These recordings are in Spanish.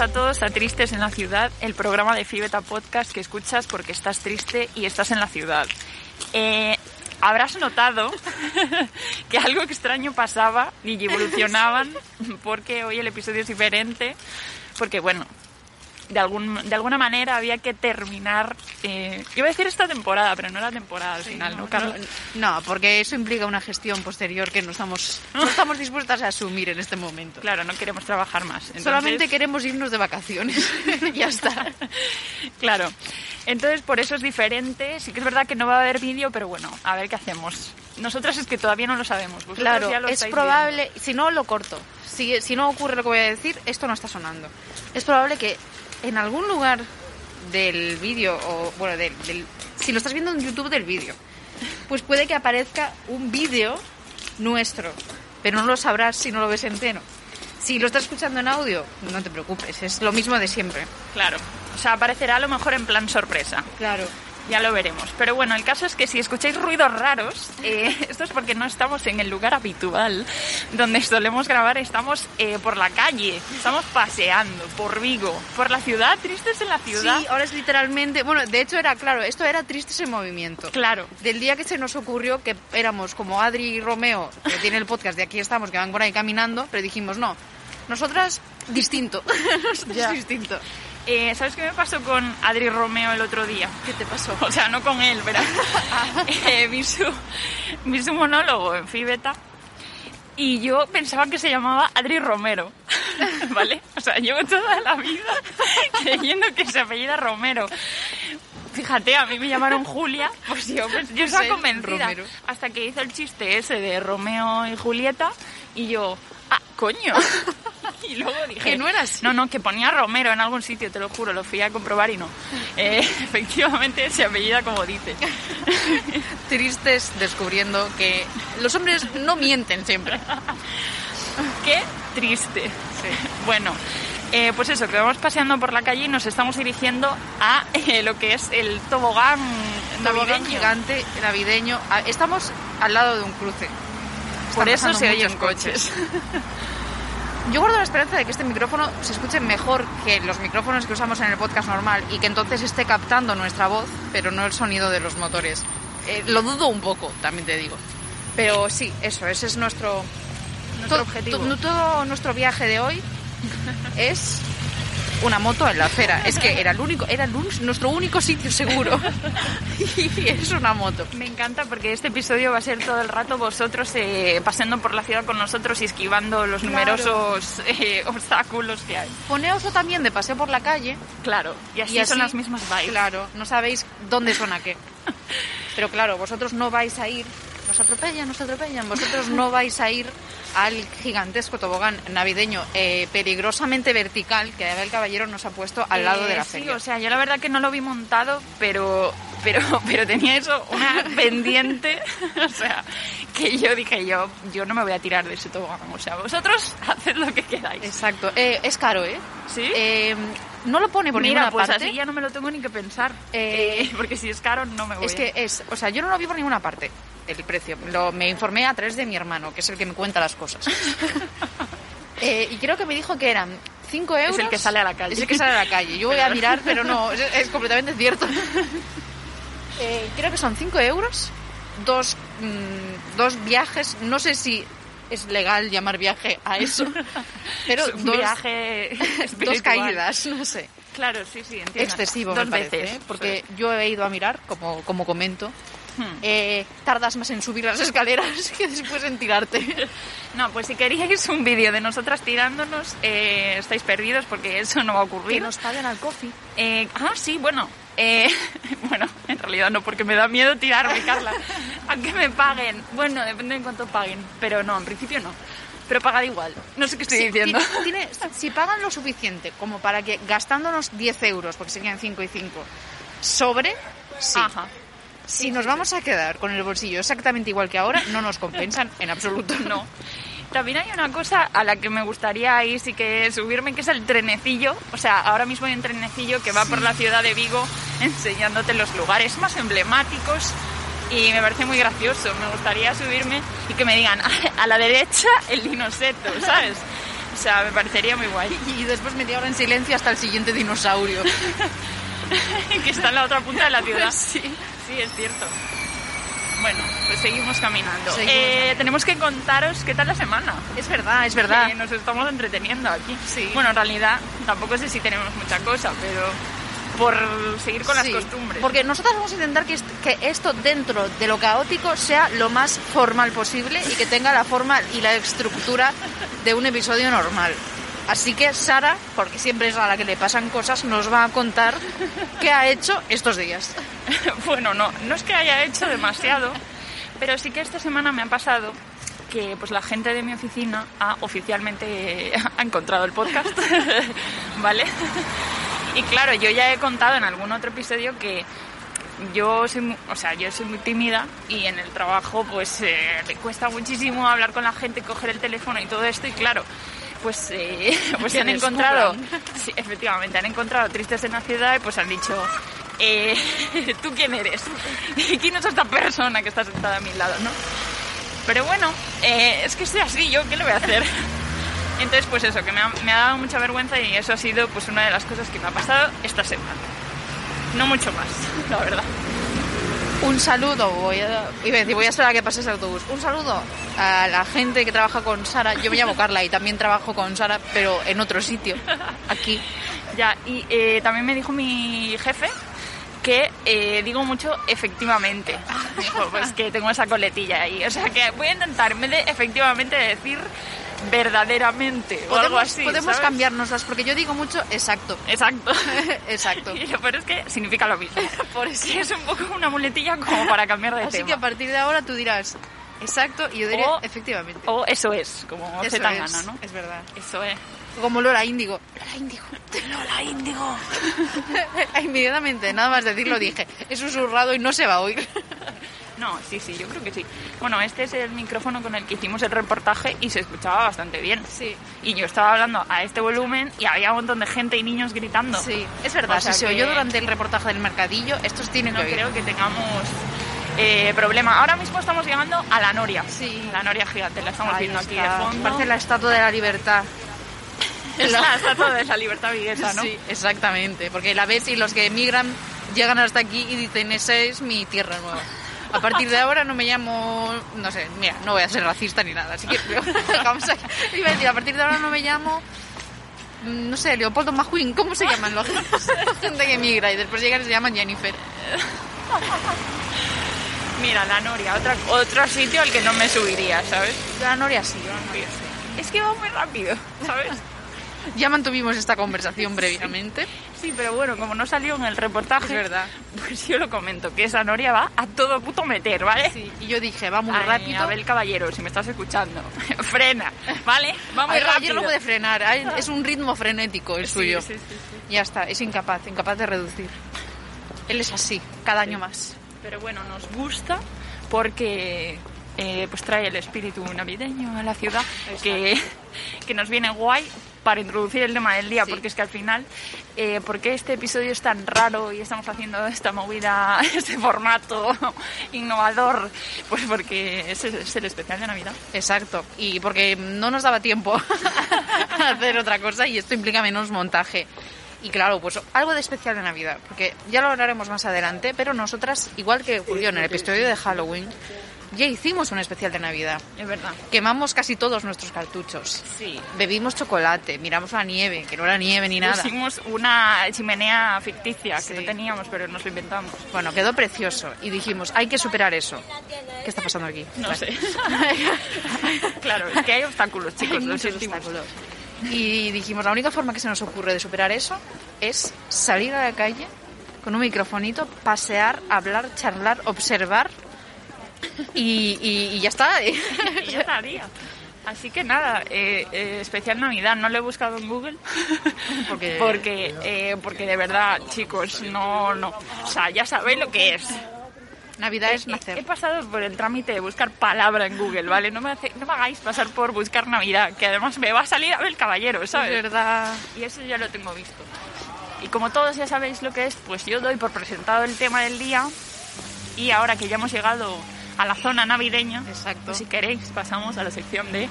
A todos a Tristes en la Ciudad, el programa de Fibeta Podcast que escuchas porque estás triste y estás en la ciudad. Eh, habrás notado que algo extraño pasaba y evolucionaban porque hoy el episodio es diferente, porque bueno, de, algún, de alguna manera había que terminar, eh, iba a decir esta temporada, pero no era temporada al final, ¿no, Carlos? No, porque eso implica una gestión posterior que no estamos, no estamos dispuestas a asumir en este momento. Claro, no queremos trabajar más. Entonces- Solamente queremos irnos de vacaciones. ya está. Claro. Entonces, por eso es diferente. Sí que es verdad que no va a haber vídeo, pero bueno, a ver qué hacemos. Nosotras es que todavía no lo sabemos. Vosotros Claro, ya lo es probable, si no lo corto, si, si no ocurre lo que voy a decir, esto no está sonando. Es probable que en algún lugar del vídeo, o bueno, del, del- si lo estás viendo en YouTube del vídeo, pues puede que aparezca un vídeo nuestro, pero no lo sabrás si no lo ves entero. Si lo estás escuchando en audio, no te preocupes, es lo mismo de siempre. Claro. O sea, aparecerá a lo mejor en plan sorpresa. Claro. Ya lo veremos. Pero bueno, el caso es que si escucháis ruidos raros, eh, esto es porque no estamos en el lugar habitual donde solemos grabar. Estamos eh, por la calle, estamos paseando por Vigo, por la ciudad, tristes en la ciudad. Sí, ahora es literalmente, bueno, de hecho era claro, esto era Tristes en Movimiento. Claro. Del día que se nos ocurrió que éramos como Adri y Romeo, que tiene el podcast de aquí estamos, que van por ahí caminando, pero dijimos, no, nosotras distinto. Nosotras Ya. distinto. Eh, ¿Sabes qué me pasó con Adri Romeo el otro día? ¿Qué te pasó? O sea, no con él, pero eh, vi, su, vi su monólogo en Fibeta y yo pensaba que se llamaba Adri Romero, ¿vale? O sea, llevo toda la vida creyendo que se apellida Romero. Fíjate, a mí me llamaron Julia, pues yo, pues, yo estaba convencida. Romero. Hasta que hizo el chiste ese de Romeo y Julieta y yo, ah, coño. Y luego dije... Que no. No, no, que ponía Romero en algún sitio, te lo juro, lo fui a comprobar y no. Eh, efectivamente se apellida como dice. Tristes descubriendo que los hombres no mienten siempre. Qué triste. Bueno, eh, pues eso, que vamos paseando por la calle y nos estamos dirigiendo a eh, lo que es el tobogán Tobogán navideño. gigante navideño. Ah, Estamos al lado de un cruce. Por eso se oyen coches. Yo guardo la esperanza de que este micrófono se escuche mejor que los micrófonos que usamos en el podcast normal y que entonces esté captando nuestra voz, pero no el sonido de los motores. Eh, lo dudo un poco, también te digo. Pero sí, eso, ese es nuestro, objetivo. to- todo nuestro viaje de hoy es una moto en la acera. Es que era el único, era el nuestro único sitio seguro. y es una moto. Me encanta porque este episodio va a ser todo el rato vosotros eh, pasando por la ciudad con nosotros y esquivando los Claro. numerosos eh, obstáculos que hay. Poneoslo también de paseo por la calle Claro, y así, y así son las mismas vibes. Claro, no sabéis dónde suena qué. Pero claro, vosotros no vais a ir, nos atropellan, nos atropellan, vosotros no vais a ir al gigantesco tobogán navideño eh, peligrosamente vertical que Abel Caballero nos ha puesto al lado de Eh, la sí, feria. o sea, yo la verdad que no lo vi montado, pero pero pero tenía eso una pendiente, o sea, que yo dije yo yo no me voy a tirar de ese tobogán, o sea, vosotros haced lo que queráis. Exacto. Eh, es caro, ¿eh? ¿Sí? No lo pone por Mira, ninguna pues parte. así ya no me lo tengo ni que pensar, Eh, eh, porque si es caro no me voy. Es que es, o sea, yo no lo vi por ninguna parte, el precio. Lo, me informé a través de mi hermano, que es el que me cuenta las cosas. Eh, y creo que me dijo que eran 5 euros. el que sale a la calle. Es el que sale a la calle. Yo voy a mirar, pero no, es, es completamente cierto. Eh, creo que son 5 euros, dos, mm, dos viajes, no sé si es legal llamar viaje a eso, pero Es un dos, viaje dos caídas, no sé. Claro, sí, sí, entiendo. Excesivo, Dos me parece, veces, ¿eh? porque yo he ido a mirar, como, como comento, Hmm. eh, tardas más en subir las escaleras que después en tirarte. No, pues si queríais un vídeo de nosotras tirándonos, eh, estáis perdidos porque eso no va a ocurrir. Que nos paguen al coffee. Eh, ah, sí, bueno. Eh, bueno, en realidad no, porque me da miedo tirarme, Carla. A que me paguen. Bueno, depende de cuánto paguen. Pero no, en principio no. Pero pagad igual. No sé qué estoy Si, diciendo. ti- tiene- si pagan lo suficiente como para que gastándonos 10 euros, porque serían 5 y 5, sobre, sí. Ajá. Si nos vamos a quedar con el bolsillo exactamente igual que ahora, no nos compensan en absoluto. No. También hay una cosa a la que me gustaría ir, sí que subirme, que es el trenecillo. O sea, ahora mismo hay un trenecillo que va por la ciudad de Vigo enseñándote los lugares más emblemáticos y me parece muy gracioso. Me gustaría subirme y que me digan a la derecha el dinoseto, ¿sabes? O sea, me parecería muy guay. Y después media hora en silencio hasta el siguiente dinosaurio. que está en la otra punta de la ciudad. Sí. Sí, es cierto. Bueno, pues seguimos caminando. Seguimos Eh, caminando. tenemos que contaros qué tal la semana. Es verdad, es verdad. Que nos estamos entreteniendo aquí. Sí. Bueno, en realidad tampoco sé si tenemos mucha cosa, pero por seguir con Sí, las costumbres. Porque nosotros vamos a intentar que esto dentro de lo caótico sea lo más formal posible y que tenga la forma y la estructura de un episodio normal. Así que Sara, porque siempre es a la que le pasan cosas, nos va a contar qué ha hecho estos días. bueno, no, no es que haya hecho demasiado, pero sí que esta semana me ha pasado que pues la gente de mi oficina ha oficialmente ha encontrado el podcast, ¿vale? Y claro, yo ya he contado en algún otro episodio que yo soy, mu- o sea, yo soy muy tímida y en el trabajo pues eh, me cuesta muchísimo hablar con la gente, coger el teléfono y todo esto y claro, pues, eh, pues Que han encontrado, sí, efectivamente, han encontrado tristes en la ciudad y pues han dicho, eh, ¿tú quién eres? ¿Y quién es esta persona que está sentada a mi lado, no? Pero bueno, es que estoy así, ¿yo qué le voy a hacer? Entonces, pues eso, que me ha, me ha dado mucha vergüenza y eso ha sido pues una de las cosas que me ha pasado esta semana. No mucho más, la verdad. Un saludo, voy a, iba a decir, voy a esperar a que pase ese autobús. Un saludo a la gente que trabaja con Sara. Yo me llamo Carla y también trabajo con Sara, pero en otro sitio, aquí. Ya, y eh, también me dijo mi jefe que eh, digo mucho efectivamente. Me dijo, pues que tengo esa coletilla ahí. O sea que voy a intentar, en vez de efectivamente, decir verdaderamente o algo así. podemos ¿sabes? cambiárnoslas, porque yo digo mucho exacto. Exacto. Exacto. Y lo peor es que significa lo mismo. Por eso. Es un poco una muletilla como para cambiar de Así tema. que a partir de ahora tú dirás exacto y yo diré O- efectivamente. O eso es, como Eso Z es, gana, ¿no? es verdad. Eso es. Como Lola Índigo. Lola Índigo. Lola Índigo. Inmediatamente, nada más decirlo, dije, es susurrado y no se va a oír. No, sí, sí, yo creo que sí. Bueno, este es el micrófono con el que hicimos el reportaje y se escuchaba bastante bien. Sí. Y yo estaba hablando a este volumen y había un montón de gente y niños gritando. Sí, es verdad. O sea si se oyó durante el reportaje del mercadillo, estos tienen No que creo que tengamos eh, problema. Ahora mismo estamos llegando a la Noria. Sí. La Noria gigante, la estamos Ahí viendo aquí de fondo. Parece la estatua de la libertad. Es la estatua de la libertad viguesa, ¿no? Sí, exactamente. Porque la ves y los que emigran llegan hasta aquí y dicen, esa es mi tierra nueva. A partir de ahora no me llamo, no sé, mira, no voy a ser racista ni nada, así que vamos a, iba a decir, a partir de ahora no me llamo, no sé, Leopoldo Majuín, ¿cómo se llaman los la gente que emigra y después llegan y se llaman Jennifer? Mira, la Noria, otra, otro sitio al que no me subiría, ¿sabes? La Noria sí. Es que va muy rápido, ¿sabes? Ya mantuvimos esta conversación previamente. Sí, pero bueno, como no salió en el reportaje, Es verdad. pues yo lo comento, que esa Noria va a todo puto meter, ¿vale? Sí, y yo dije, va muy Ay, rápido. Abel Caballero, si me estás escuchando, frena, ¿vale? Va muy Ay, rápido. Caballero no puede frenar, es un ritmo frenético el Sí, suyo. sí, sí, sí. Ya está, es incapaz, incapaz de reducir. Él es así, cada año más. Pero bueno, nos gusta porque eh, pues trae el espíritu navideño a la ciudad, que, que nos viene guay para introducir el tema del día, Sí. porque es que al final, eh, ¿por qué este episodio es tan raro y estamos haciendo esta movida, este formato innovador? Pues porque es, es el especial de Navidad. Exacto, y porque no nos daba tiempo a hacer otra cosa y esto implica menos montaje. Y claro, pues algo de especial de Navidad, porque ya lo hablaremos más adelante, pero nosotras, igual que ocurrió en el episodio de Halloween, ya hicimos un especial de Navidad. Es verdad. Quemamos casi todos nuestros cartuchos. Sí. Bebimos chocolate, miramos la nieve, que no era nieve ni nada. Pusimos una chimenea ficticia Sí. que no teníamos, pero nos lo inventamos. Bueno, quedó precioso y dijimos, hay que superar eso. ¿Qué está pasando aquí? No sé. claro, es que hay obstáculos, chicos, Hay lo muchos sentimos. obstáculos. Y dijimos, la única forma que se nos ocurre de superar eso es salir a la calle con un microfonito, pasear, hablar, charlar, observar y, y- y ya está. Y ya estaría. Así que nada, eh, eh, especial Navidad, no lo he buscado en Google Porque- porque, eh, porque de verdad, chicos, no, no, o sea, ya sabéis lo que es. Navidad es He nacer. pasado por el trámite de buscar palabra en Google, ¿vale? No me, hace- no me hagáis pasar por buscar Navidad, que además me va a salir Abel Caballero, Es ¿sabes? verdad. Y eso ya lo tengo visto. Y como todos ya sabéis lo que es, pues yo doy por presentado el tema del día. Y ahora que ya hemos llegado a la zona navideña, Exacto. pues si queréis pasamos a la sección de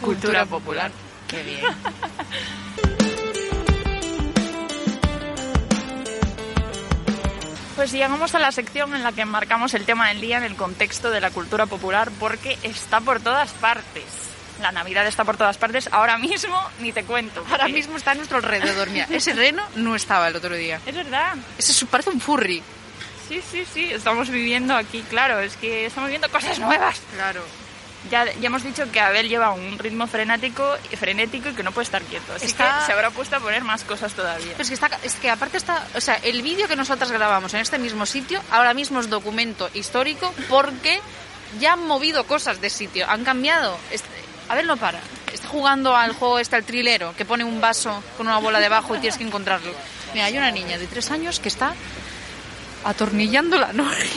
Cultura cultura popular. Qué bien. Pues llegamos a la sección en la que marcamos el tema del día en el contexto de la cultura popular porque está por todas partes. La Navidad está por todas partes. Ahora mismo ni te cuento. Ahora mismo está a nuestro alrededor. Mira, ese reno no estaba el otro día. Es verdad. Ese parece un furry. Sí, sí, sí. Estamos viviendo aquí, claro. Es que estamos viviendo cosas nuevas. Claro. Ya, ya hemos dicho que Abel lleva un ritmo frenético, frenético y que no puede estar quieto. Así Está- que se habrá puesto a poner más cosas todavía. Pero es que, está, es que aparte está, o sea, el vídeo que nosotras grabamos en este mismo sitio, ahora mismo es documento histórico porque ya han movido cosas de sitio, han cambiado. Este- a ver, no para. Está jugando al juego este, al trilero, que pone un vaso con una bola debajo y tienes que encontrarlo. Mira, hay una niña de tres años que está atornillando la noria.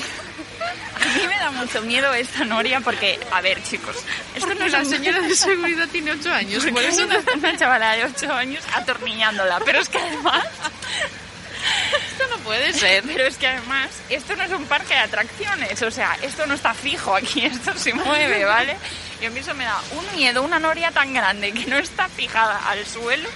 A mí me da mucho miedo esta noria porque, a ver, chicos, esto no es la señora de seguridad tiene ocho años. Por eso una, una chavala de 8 años atornillándola. Pero es que además, Esto no puede ser. pero es que además, esto no es un parque de atracciones. O sea, esto no está fijo aquí, esto se mueve, ¿vale? Y a mí eso me da un miedo, una noria tan grande que no está fijada al suelo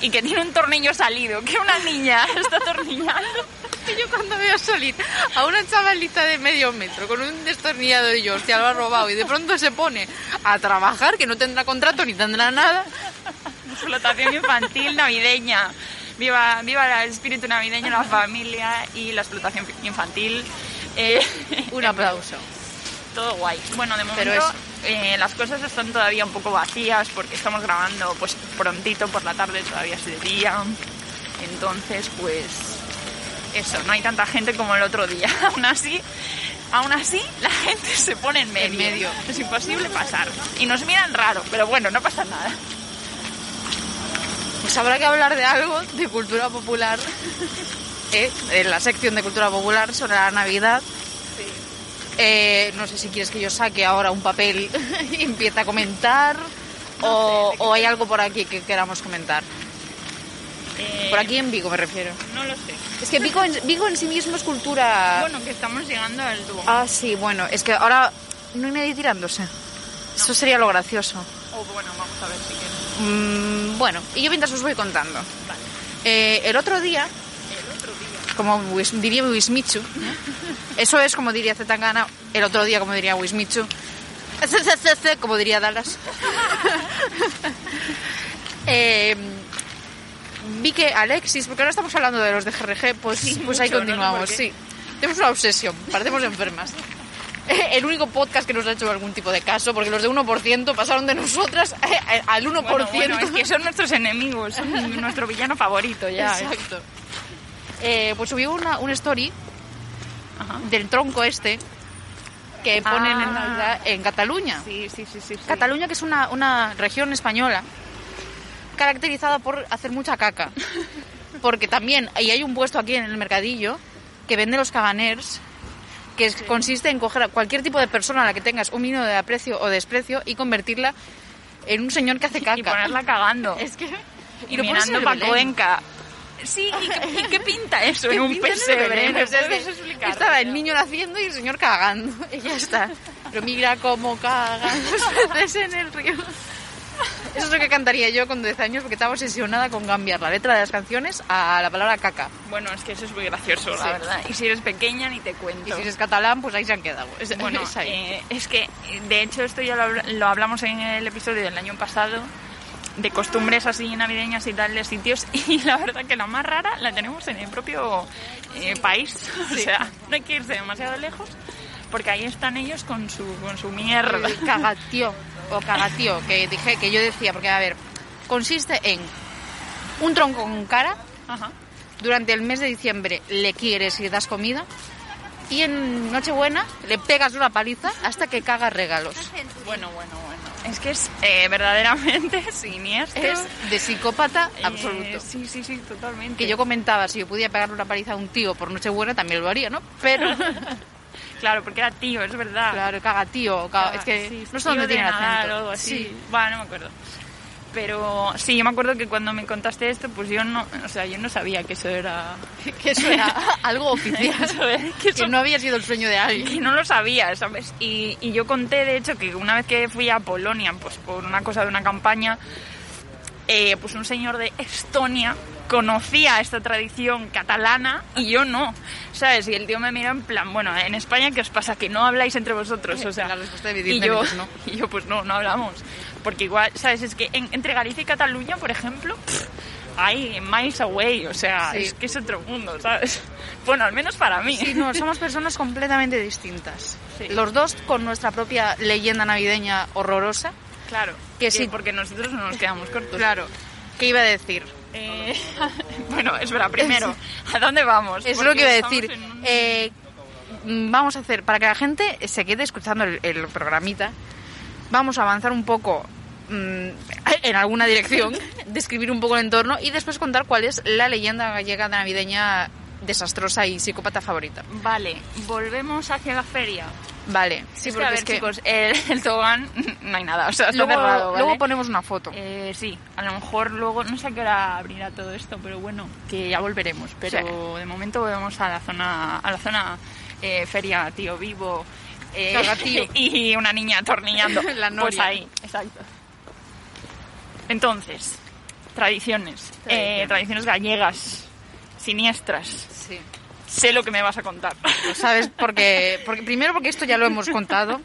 y que tiene un tornillo salido, que una niña está atornillando. Yo cuando veo salir a una chavalita de medio metro con un destornillador y yo, hostia, lo ha robado, y de pronto se pone a trabajar, que no tendrá contrato ni tendrá nada, Explotación infantil navideña. Viva, viva el espíritu navideño, la familia y la explotación infantil. Eh, un aplauso. todo guay. Bueno, de momento eh, las cosas están todavía un poco vacías porque estamos grabando pues prontito por la tarde, todavía es de día. Entonces, pues eso, no hay tanta gente como el otro día. aún así, aún así la gente se pone en medio. En medio. Es imposible pasar. Y nos miran raro, pero bueno, no pasa nada. Pues habrá que hablar de algo de cultura popular, eh, en la sección de cultura popular sobre la Navidad. Eh, no sé si quieres que yo saque ahora un papel y empiece a comentar, o, o hay algo por aquí que queramos comentar. Eh, Por aquí en Vigo me refiero. No lo sé. Es que Vigo en, Vigo en sí mismo es cultura... Bueno, que estamos llegando al Duomo. Ah, sí, bueno, es que ahora no hay nadie tirándose. Eso sería lo gracioso. O bueno, vamos a ver si quieres. Mm, bueno, y yo mientras os voy contando. Vale. Eh, el otro día, El otro día. como diría Wismichu, eso es como diría Zetangana, el otro día como diría Wismichu, como diría Dallas. Eh, vi que Alexis, porque ahora estamos hablando de los de GRG, pues, Sí, pues ahí mucho, no sé continuamos, qué. sí. Tenemos una obsesión, parecemos enfermas. El único podcast que nos ha hecho algún tipo de caso, porque los de 1% pasaron de nosotras eh, al 1%. Bueno, bueno, es que son nuestros enemigos, son nuestro villano favorito ya. ¿eh? Exacto. Eh, pues subió una, un story Ajá. del tronco este que ponen Ah. en en Cataluña. Sí, sí, sí, sí. sí. Cataluña, que es una, una región española caracterizada por hacer mucha caca. Porque también y hay un puesto aquí en el mercadillo que vende los caganers, que es- consiste en coger a cualquier tipo de persona a la que tengas un mínimo de aprecio o desprecio y convertirla en un señor que hace caca. Y ponerla cagando. Es que... y lo pones en mirando el pa' Belén. Cuenca. Sí, ¿y qué, y qué pinta eso ¿Qué en un pesebre? Belén? ¿Me O sea, es puedes que explicar? Estaba el niño naciendo y el señor cagando. Y ya está. Pero mira cómo cagan los peces en el río. Eso es lo que cantaría yo con 10 años porque estaba obsesionada con cambiar la letra de las canciones a la palabra caca. Bueno, es que eso es muy gracioso, Sí. la verdad. Y si eres pequeña, ni te Y cuento. si eres catalán, pues ahí se han quedado. Es, Bueno, es ahí. eh, es que de hecho esto ya lo hablamos en el episodio del año pasado de costumbres así navideñas y tal de sitios y la verdad que la más rara la tenemos en el propio eh, país. O sea, no hay que irse demasiado lejos porque ahí están ellos con su, con su mierda. El cagatío o cagatío que dije que yo decía porque a ver consiste en un tronco con cara Ajá. durante el mes de diciembre le quieres y le das comida y en Nochebuena le pegas una paliza hasta que caga regalos. Bueno, bueno, bueno. Es que es eh, verdaderamente siniestro. Es de psicópata Eh, absoluto. sí, sí, sí, totalmente. Que yo comentaba, si yo pudiera pegarle una paliza a un tío por Nochebuena también lo haría, ¿no? Pero, Claro, porque era tío, es verdad. claro, caga tío, caga- es que Sí, no sé dónde tiene acento. algo así. Sí. Bueno, no me acuerdo. Pero sí, yo me acuerdo que cuando me contaste esto, pues yo no, o sea, yo no sabía que eso era... que eso era algo oficial, que eso- que no había sido el sueño de que alguien. no lo sabía, ¿sabes? Y, y yo conté, de hecho, que una vez que fui a Polonia, pues por una cosa de una campaña, eh, pues un señor de Estonia conocía esta tradición catalana y yo no, ¿sabes? Y el tío me mira en plan, bueno, en España, ¿qué os pasa? Que no habláis entre vosotros, o sea... La respuesta y yo, es no. y yo, pues no, no hablamos. Porque igual, ¿sabes? Es que en- entre Galicia y Cataluña, por ejemplo, pff, hay miles away, o sea, Sí. es que es otro mundo, ¿sabes? Bueno, al menos para mí. Sí, no, somos personas completamente distintas. Sí. Los dos con nuestra propia leyenda navideña horrorosa. Claro, Que sí. porque nosotros no nos quedamos cortos. Claro. ¿Qué iba a decir? Eh, bueno, espera, primero, ¿a dónde vamos? Es lo que iba a decir. un- Eh, vamos a hacer, para que la gente se quede escuchando el, el programita, vamos a avanzar un poco mm, en alguna dirección, describir un poco el entorno y después contar cuál es la leyenda gallega navideña desastrosa y psicópata favorita. Vale, volvemos hacia la feria. Vale, sí, es que, porque a ver, es que chicos, el, el tobogán no hay nada, o sea, está luego, cerrado, ¿vale? luego ponemos una foto. Eh, sí, a lo mejor luego, no sé a qué hora abrirá todo esto, pero bueno, que ya volveremos. Pero de momento volvemos a la zona, a la zona eh, feria, tío vivo. eh, y una niña atornillando. La pues ahí, exacto. Entonces, tradiciones. eh, Tradiciones. tradiciones gallegas, siniestras. Sí. Sé lo que me vas a contar. Lo sabes porque, porque primero porque esto ya lo hemos contado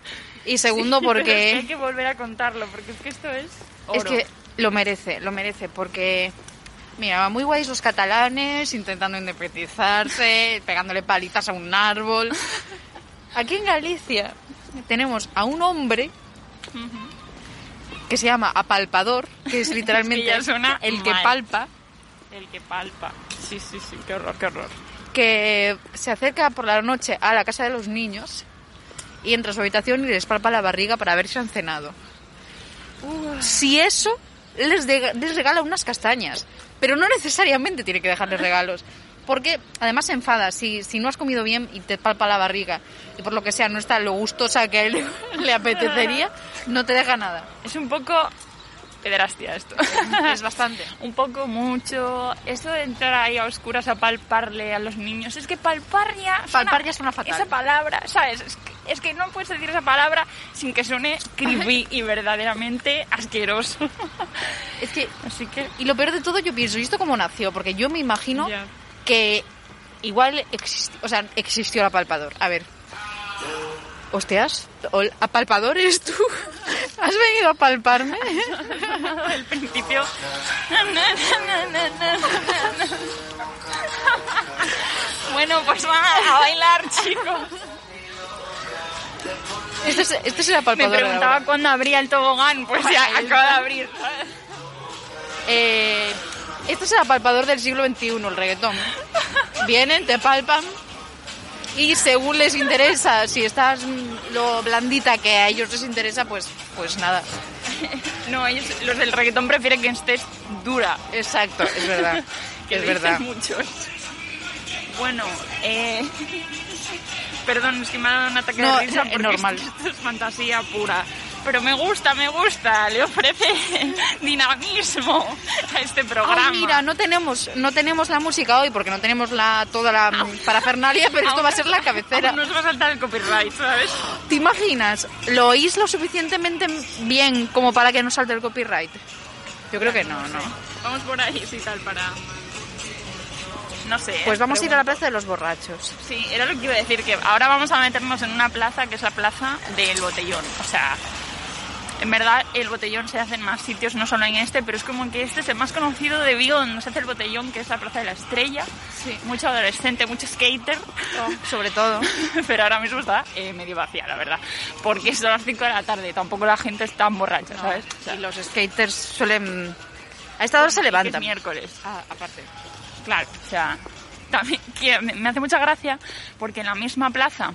y segundo Sí, pero porque hay que volver a contarlo, porque es que esto es. Es oro. que lo merece, lo merece, porque, mira, muy guays los catalanes intentando independizarse, pegándole palitas a un árbol. Aquí en Galicia tenemos a un hombre que se llama apalpador, que es literalmente suena el que palpa, El que palpa. Sí, sí, sí, qué horror, qué horror. Que se acerca por la noche a la casa de los niños y entra a su habitación y les palpa la barriga para ver si han cenado. Si eso, les, regala unas castañas. Pero no necesariamente tiene que dejarles regalos. Porque además se enfada. Si, si no has comido bien y te palpa la barriga y por lo que sea no está lo gustosa que a él le apetecería, no te deja nada. Es un poco pederastia esto. Es bastante. un poco mucho. Eso de entrar ahí a oscuras a palparle a los niños. Es que palpar ya. Palpar ya suena fatal. Esa palabra, ¿sabes? Es que, es que no puedes decir esa palabra sin que suene creepy y verdaderamente asqueroso. Es que, Así que. y lo peor de todo, yo pienso, ¿y esto cómo nació? Porque yo me imagino que igual existió, o sea, existió el apalpador. A ver. Hostias, ¿apalpador eres tú? ¿Has venido a palparme? El principio. Bueno, pues van a bailar, chicos. Este es, este es el Me preguntaba cuándo abría el tobogán, pues ya acaba de abrir. Eh, este es el apalpador del siglo XXI, el reggaetón. Vienen, te palpan y según les interesa, si estás lo blandita que a ellos les interesa, pues, pues nada. No, ellos, los del reggaetón prefieren que estés dura. Exacto, es verdad. que es verdad. muchos. Bueno, eh, perdón, es que me ha dado un ataque No, de risa es porque normal. Esto, esto es fantasía pura. Pero me gusta, me gusta, le ofrece dinamismo a este programa. Ay, mira, no tenemos, no tenemos la música hoy porque no tenemos la, toda la parafernalia, pero esto va a ser la cabecera. Nos va a saltar el copyright, ¿sabes? ¿Te imaginas? ¿Lo oís lo suficientemente bien como para que no salte el copyright? Yo creo que no, no. Vamos por ahí, sí, tal, para... No sé. Pues vamos a ir a la plaza de los borrachos. Sí, era lo que iba a decir, que ahora vamos a meternos en una plaza que es la plaza del botellón. O sea, en verdad el botellón se hace en más sitios, no solo en este, pero es como que este es el más conocido de Vigo, donde se hace el botellón, que es la plaza de la estrella. Sí. Mucho adolescente, mucho skater. Sobre todo. Pero ahora mismo está eh, medio vacía, la verdad. Porque son las 5 de la tarde, tampoco la gente es tan borracha, ¿sabes? O sea, Y los skaters suelen... A esta hora se que es levantan. miércoles. Ah, aparte. Claro, o sea, también que me hace mucha gracia porque en la misma plaza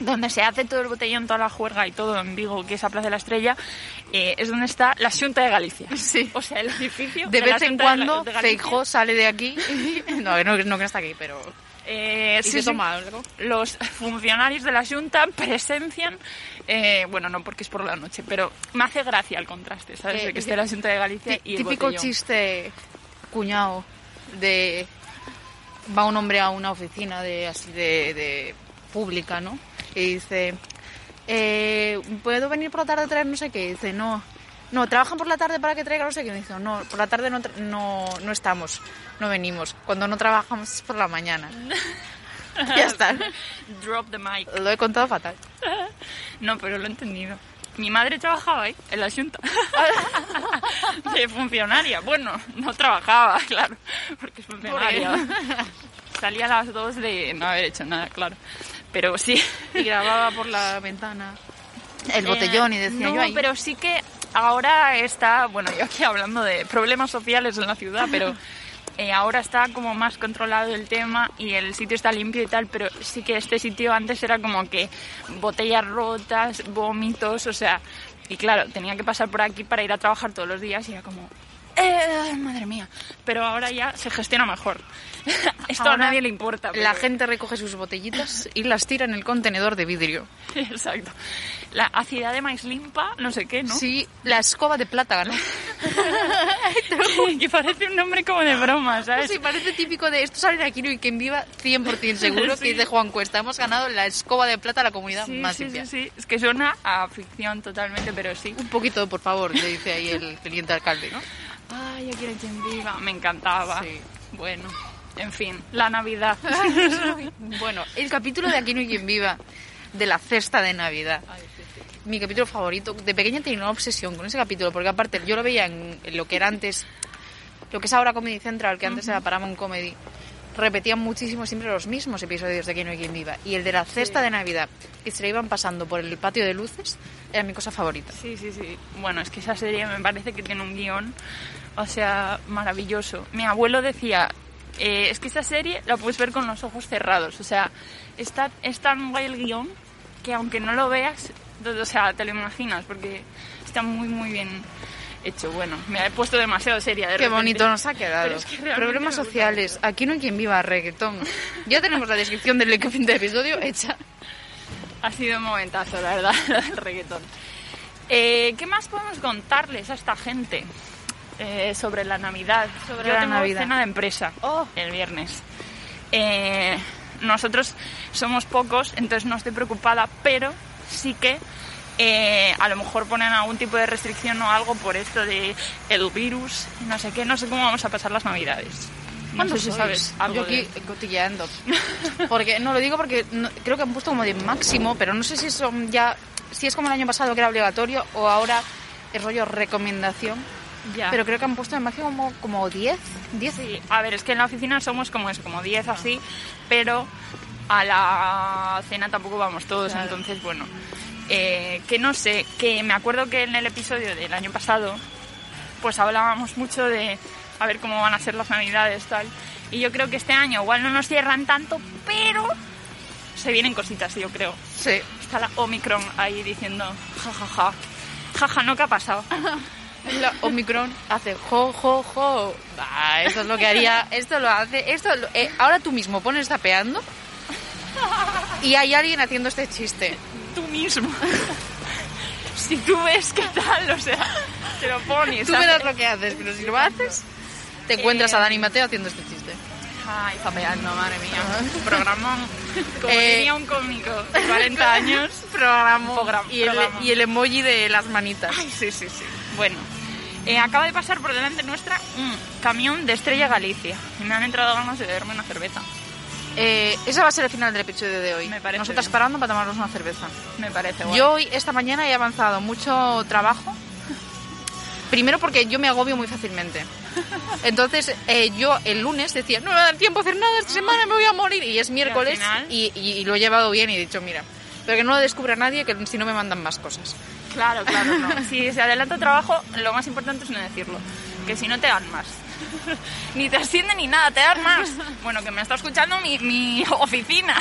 donde se hace todo el botellón, toda la juerga y todo en Vigo, que es la Plaza de la Estrella, eh, es donde está la Xunta de Galicia. Sí. O sea, el edificio De la vez en de cuando de Galicia, Feijó sale de aquí. No, no, no que no está aquí, pero... eh, ¿Y sí, sí, algo? los funcionarios de la Junta presencian, eh, bueno, no porque es por la noche, pero me hace gracia el contraste, ¿sabes? Eh, De que esté la Junta de Galicia y el Típico botellón. chiste cuñado de... Va un hombre a una oficina de así de, de pública, ¿no? Y dice... eh, ¿Puedo venir por la tarde a traer no sé qué? Dice, no. no, trabajan por la tarde para que traiga no sé qué. Dice, no, por la tarde no, no, no estamos, no venimos. Cuando no trabajamos es por la mañana. ya está. Drop the mic. Lo he contado fatal. No, pero lo he entendido. Mi madre trabajaba ahí, en la Junta. de funcionaria. Bueno, no trabajaba, claro, porque es funcionaria. Salía a las dos de no haber hecho nada, claro. Pero sí. Y grababa por la ventana el botellón y Eh, decía no, yo ahí. pero sí que ahora está, bueno, yo aquí hablando de problemas sociales en la ciudad, pero eh, ahora está como más controlado el tema y el sitio está limpio y tal, pero sí que este sitio antes era como que botellas rotas, vómitos, o sea, y claro, tenía que pasar por aquí para ir a trabajar todos los días y era como... "Eh, madre mía, pero ahora ya se gestiona mejor. Esto a nadie le importa. La pero- gente recoge sus botellitas y las tira en el contenedor de vidrio. Exacto. La acidad de maíz limpa, no sé qué, ¿no? Sí, la escoba de plata, ¿no? que parece un nombre como de broma, ¿sabes? Sí, parece típico de esto sale de aquí y quien viva 100% seguro Sí. que dice Juan Cuesta. Hemos ganado la escoba de plata a la comunidad Sí, más sí, limpia. sí, sí. Es que suena a ficción totalmente, pero sí. Un poquito, por favor, le dice ahí el teniente alcalde, ¿no? Ay, yo quiero quien viva. Me encantaba. Sí. Bueno, en fin, la Navidad. Bueno, el capítulo de Aquí no hay quien viva, de la cesta de Navidad. Mi capítulo favorito. De pequeña tenía una obsesión con ese capítulo, porque aparte yo lo veía en, lo que era antes, lo que es ahora Comedy Central, que antes era Paramount Comedy. Repetían muchísimo siempre los mismos episodios de Aquí no hay quien viva. Y el de la cesta de Navidad, que se le iban pasando por el patio de luces, era mi cosa favorita. Sí, sí, sí. Bueno, es que esa serie me parece que tiene un guion, o sea, maravilloso. Mi abuelo decía, eh, es que esa serie la puedes ver con los ojos cerrados, o sea, está, es tan guay el guion que aunque no lo veas, o sea, te lo imaginas, porque está muy, muy bien hecho. Bueno, me he puesto demasiado seria. De Qué repente. bonito nos ha quedado. Es que Problemas sociales. Aquí no hay quien viva reggaetón. Ya tenemos la descripción del de episodio hecha. Ha sido un momentazo, la verdad, del reggaetón. Eh, ¿Qué más podemos contarles a esta gente eh, sobre la Navidad? Sobre Yo la tengo Navidad. cena de empresa Oh. el viernes. Eh, nosotros somos pocos, entonces no estoy preocupada, pero sí que eh, a lo mejor ponen algún tipo de restricción o algo por esto de el virus, no sé qué, no sé cómo vamos a pasar las Navidades. No ¿Cuántos sé si sabes algo Yo aquí de- cotilleando. Porque, no, lo digo porque no- creo que han puesto como de máximo, pero no sé si son ya, si es como el año pasado que era obligatorio o ahora es rollo recomendación. Ya. Pero creo que han puesto en máximo como, como 10, 10. Sí, a ver, es que en la oficina somos como eso, como 10 así, pero a la cena tampoco vamos todos, Claro. entonces bueno, eh, que no sé, que me acuerdo que en el episodio del año pasado, pues hablábamos mucho de a ver cómo van a ser las navidades, tal, y yo creo que este año igual no nos cierran tanto, pero se vienen cositas, yo creo. Sí. Está la Omicron ahí diciendo, jajaja, jaja, ¿no? ¿Qué ha pasado? La Omicron hace jo, jo, jo. Ah, eso es lo que haría. Esto lo hace. Esto lo- eh, ahora tú mismo pones tapeando y hay alguien haciendo este chiste. Tú mismo. si tú ves qué tal, o sea, te lo pones. Tú ¿sabes? verás lo que haces, pero si lo haces, te encuentras a Dani Mateo haciendo este chiste. Ay, zapeando, madre mía. Programón. Como Eh, diría un cómico de 40 años. Programa. Program- y, el, programa. y el emoji de las manitas. Ay, sí, sí, sí. Bueno, eh, acaba de pasar por delante nuestra un camión de Estrella Galicia. Y me han entrado ganas de beberme una cerveza. Eh, esa va a ser el final del episodio de hoy. Me parece Nosotras bien. parando para tomarnos una cerveza. Me parece guay. Yo hoy, esta mañana, he avanzado mucho trabajo. Primero porque yo me agobio muy fácilmente. Entonces, eh, yo el lunes decía, no me va a dar tiempo a hacer nada esta semana, me voy a morir. Y es miércoles y, y- y lo he llevado bien y he dicho, mira, pero que no lo descubra nadie, que si no me mandan más cosas. Claro, claro, no. Si se adelanta trabajo, lo más importante es no decirlo. Que si no te dan más. ni te ascienden ni nada, te dan más. Bueno, que me está escuchando mi, mi oficina.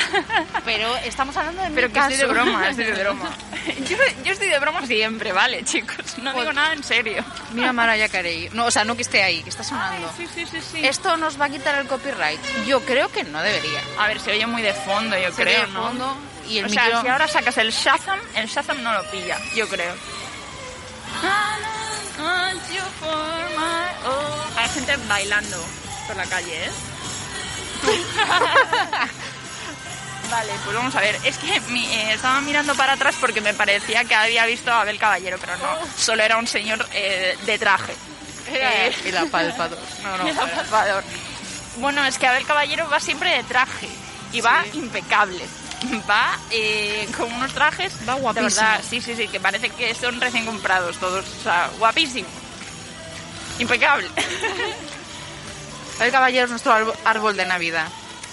Pero estamos hablando de mi Pero que estoy de caso. broma, estoy de broma. Yo, yo estoy de broma siempre, ¿vale, chicos? No digo nada en serio. Mira Mariah Carey. No, o sea, no que esté ahí, que está sonando. sí, sí, sí, sí. ¿Esto nos va a quitar el copyright? Yo creo que no debería. A ver, se oye muy de fondo, yo Se creo, de ¿no? fondo y el o sea, si ahora sacas el Shazam, el Shazam no lo pilla, yo creo. Hay gente bailando por la calle, ¿eh? Vale, pues vamos a ver. Es que mi- eh, estaba mirando para atrás porque me parecía que había visto a Abel Caballero, pero no. Solo era un señor eh, de traje. Era Eh, el apalpador. No, no. el apalpador. Bueno, es que Abel Caballero va siempre de traje y va impecable. Va eh, con unos trajes. Va de guapísimo. verdad, sí, sí, sí, que parece que son recién comprados todos. O sea, guapísimo. Impecable. El caballero es nuestro árbol de Navidad.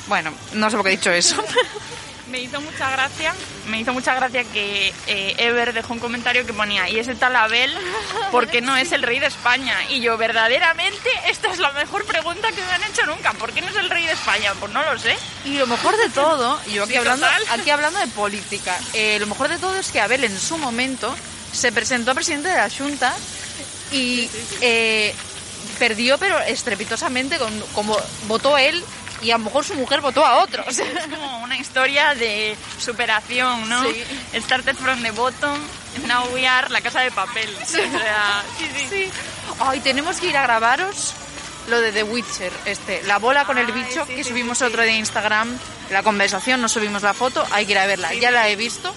Bueno, no sé por qué he dicho eso. Me hizo mucha gracia, me hizo mucha gracia que eh, Ever dejó un comentario que ponía, y ese tal Abel, ¿por qué no es el rey de España? Y yo, verdaderamente, esta es la mejor pregunta que me han hecho nunca. ¿Por qué no es el rey de España? Pues no lo sé. Y lo mejor de todo, y yo aquí Sí, hablando, total. aquí hablando de política, eh, lo mejor de todo es que Abel en su momento se presentó a presidente de la Junta y eh, perdió, pero estrepitosamente, con, como votó él y a lo mejor su mujer votó a otros. Es como una historia de superación, ¿no? Sí. Started from the bottom, now we are la casa de papel. O sea, sí, sí. Sí. Ay, tenemos que ir a grabaros lo de The Witcher, este, la bola con el Ay, bicho sí, que sí, subimos sí, sí. otro de Instagram, la conversación, no subimos la foto, hay que ir a verla. Sí, ya sí, la sí. he visto.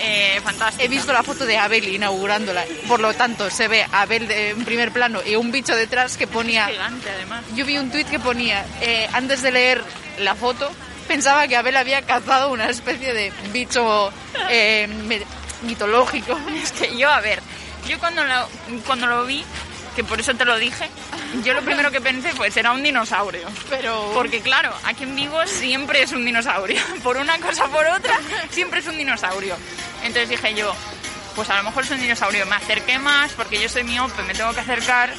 Eh, fantástico. He visto la foto de Abel inaugurándola. Por lo tanto, se ve a Abel de- en primer plano y un bicho detrás que ponía. gigante, además. Yo vi un tuit que ponía, eh, antes de leer la foto, pensaba que Abel había cazado una especie de bicho eh, mitológico. Es que yo, a ver, yo cuando lo, cuando lo vi, que por eso te lo dije, yo lo primero que pensé fue, será un dinosaurio. Pero. Porque claro, aquí en Vigo siempre es un dinosaurio. Por una cosa por otra, siempre es un dinosaurio. Entonces dije yo, pues a lo mejor es un dinosaurio. Me acerqué más porque yo soy miope, me tengo que acercar.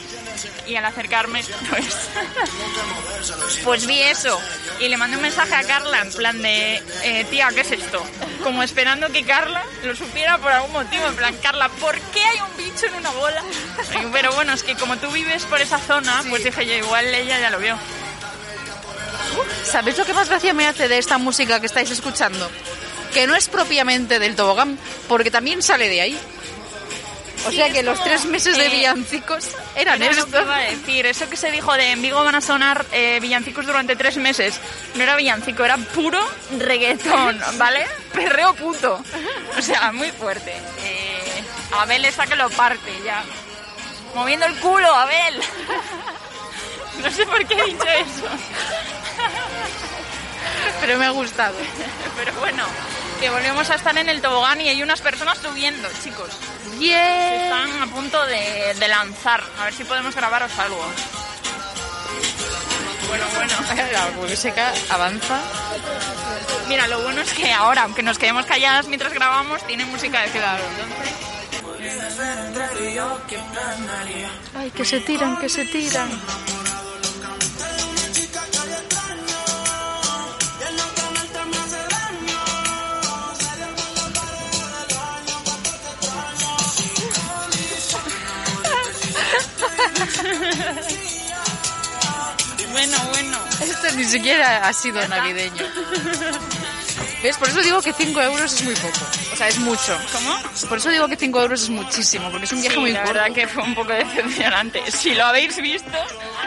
Y al acercarme, pues, pues vi eso. Y le mandé un mensaje a Carla en plan de, eh, tía, ¿qué es esto? Como esperando que Carla lo supiera por algún motivo. En plan, Carla, ¿por qué hay un bicho en una bola? Pero bueno, es que como tú vives por esa zona, pues dije yo, igual ella ya lo vio. ¿Sabéis lo que más gracia me hace de esta música que estáis escuchando? Que no es propiamente del tobogán, porque también sale de ahí. O Sí, sea que los tres meses de eh, villancicos eran Era lo esto. que iba a decir, eso que se dijo de en Vigo van a sonar eh, villancicos durante tres meses, no era villancico, era puro reggaetón, ¿vale? Perreo puto. O sea, muy fuerte. Eh, Abel está que lo parte ya. Moviendo el culo, Abel. No sé por qué he dicho eso. Pero me ha gustado. Pero bueno, que volvemos a estar en el tobogán y hay unas personas subiendo, chicos. ¡Yeah! Están a punto de, de lanzar. A ver si podemos grabaros algo. Bueno, bueno. La música avanza. Mira, lo bueno es que ahora, aunque nos quedemos calladas mientras grabamos, tiene música de claro. Ay, que se tiran, que se tiran. Bueno, bueno. Esto ni siquiera ha sido navideño. ¿Ves? Por eso digo que 5 euros es muy poco. O sea, es mucho. ¿Cómo? Por eso digo que 5 euros es muchísimo, porque es un viaje Sí, muy la corto. verdad que fue un poco decepcionante. Si lo habéis visto,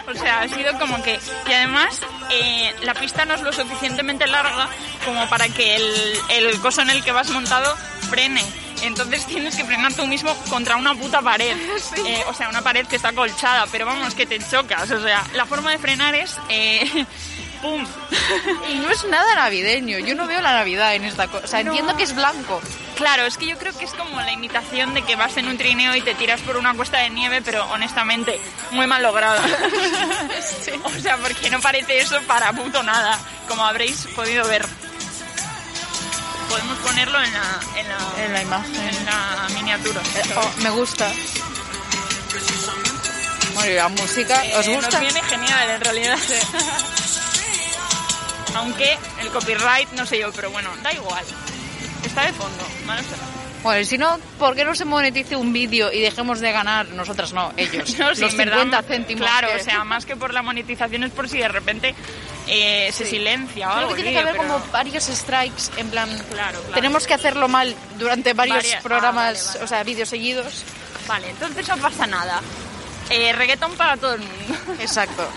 o sea, ha sido como que... Y además, eh, la pista no es lo suficientemente larga como para que el, el coso en el que vas montado frene. Entonces tienes que frenar tú mismo contra una puta pared. Eh, o sea, una pared que está colchada, pero vamos, que te chocas. O sea, la forma de frenar es... eh, ¡Pum! Y no es nada navideño. Yo no veo la Navidad en esta cosa. O sea, No. entiendo que es blanco. Claro, es que yo creo que es como la imitación de que vas en un trineo y te tiras por una cuesta de nieve, pero honestamente, muy mal logrado. O sea, porque no parece eso para puto nada, como habréis podido ver. Podemos ponerlo en la, en la, En la imagen. en la miniatura. Eh, oh, me gusta. Bueno, la música, ¿os Eh, gusta? Nos viene genial, en realidad. Aunque el copyright, no sé yo, pero bueno, da igual. Está de fondo, Bueno, y si no, ¿por qué no se monetice un vídeo y dejemos de ganar nosotras no, ellos? No, sí, los en verdad, 50 céntimos. Claro, que- o sea, más que por la monetización es por si de repente eh, se silencia o Creo algo. que tiene que haber vídeo, como pero- varios strikes, en plan, Claro, claro. tenemos que hacerlo mal durante varios ah, programas, vale, vale. o sea, vídeos seguidos. Vale, entonces no pasa nada. Eh, reggaetón para todo el mundo. Exacto.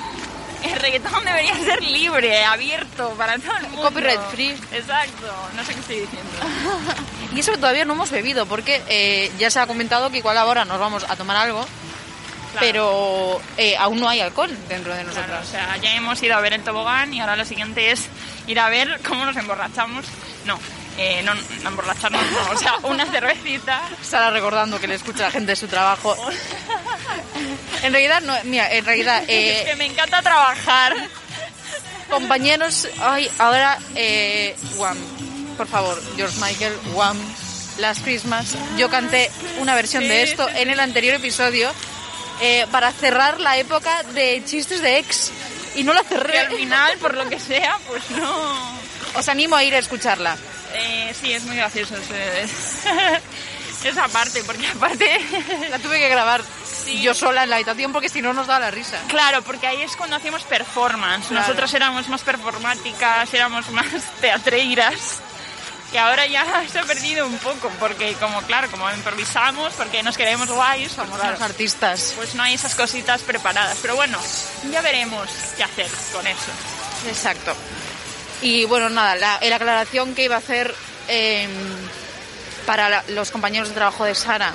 el reggaetón debería ser libre, abierto para todo el mundo. Copyright free. Exacto, no sé qué estoy diciendo. Y eso que todavía no hemos bebido, porque eh, ya se ha comentado que igual ahora nos vamos a tomar algo, Claro. pero eh, aún no hay alcohol dentro de Claro, nosotros. o sea, ya hemos ido a ver el tobogán y ahora lo siguiente es ir a ver cómo nos emborrachamos. No, eh, no, no emborracharnos, no, o sea, una cervecita. Sara recordando que le escucha a la gente de su trabajo. En realidad, no, mira, en realidad, Es eh, que me encanta trabajar. compañeros, ay, ahora, eh, por favor, George Michael, Wham, Last Christmas. Yo canté una versión Sí, de esto en el anterior episodio eh, para cerrar la época de chistes de ex y no la Que al cerré. final, por lo que sea, pues no. Os animo a ir a escucharla. Eh, sí, es muy gracioso esa parte, porque aparte. La tuve que grabar Sí. yo sola en la habitación porque si no nos daba la risa. Claro, porque ahí es cuando hacíamos performance. Claro. Nosotras éramos más performáticas, éramos más teatreiras. Que ahora ya se ha perdido un poco, porque como claro, como improvisamos, porque nos queremos guays, Somos los artistas. pues no hay esas cositas preparadas. Pero bueno, ya veremos qué hacer con eso. Exacto. Y bueno, nada, la, la aclaración que iba a hacer eh, para la- los compañeros de trabajo de Sara,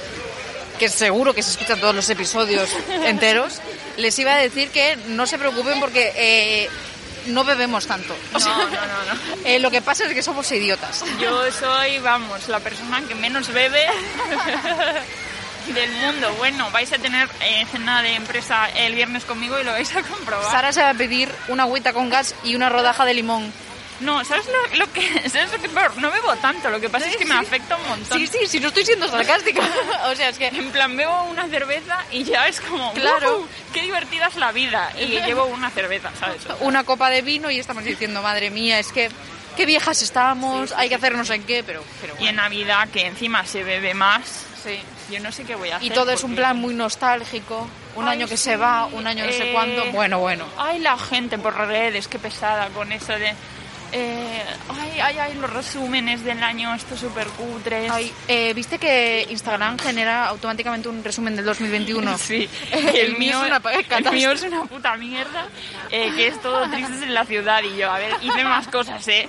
que seguro que se escuchan todos los episodios enteros, les iba a decir que no se preocupen porque eh, no bebemos tanto. O No, sea, no, no, no. eh, lo que pasa es que somos idiotas. Yo soy, vamos, la persona que menos bebe del mundo. Bueno, vais a tener eh, cena de empresa el viernes conmigo y lo vais a comprobar. Sara se va a pedir una agüita con gas y una rodaja de limón. No, ¿sabes lo, lo que ¿sabes lo que peor? No bebo tanto, lo que pasa es que me afecta un montón. Sí, sí, sí, no estoy siendo sarcástica. o sea, es que En plan, bebo una cerveza y ya es como, Claro. "Ujú, qué divertida es la vida. Y llevo una cerveza, ¿sabes? una copa de vino y estamos diciendo, madre mía, es que qué viejas estamos, hay que hacer no sé en qué, pero, pero Y en Navidad, que encima se bebe más, sí. yo no sé qué voy a hacer. Y todo es un plan muy nostálgico, un Ay, año que sí, se va, un año no sé eh, cuánto, bueno, bueno. Ay, la gente por redes, qué pesada con eso de... eh, ay, ay, ay, los resúmenes del año, esto súper cutres. Ay, eh, ¿Viste que Instagram genera automáticamente un resumen del 2021? Sí, El mío es una el mío es una puta mierda, eh, que es todo tristes en la ciudad y yo, a ver, hice más cosas, ¿eh?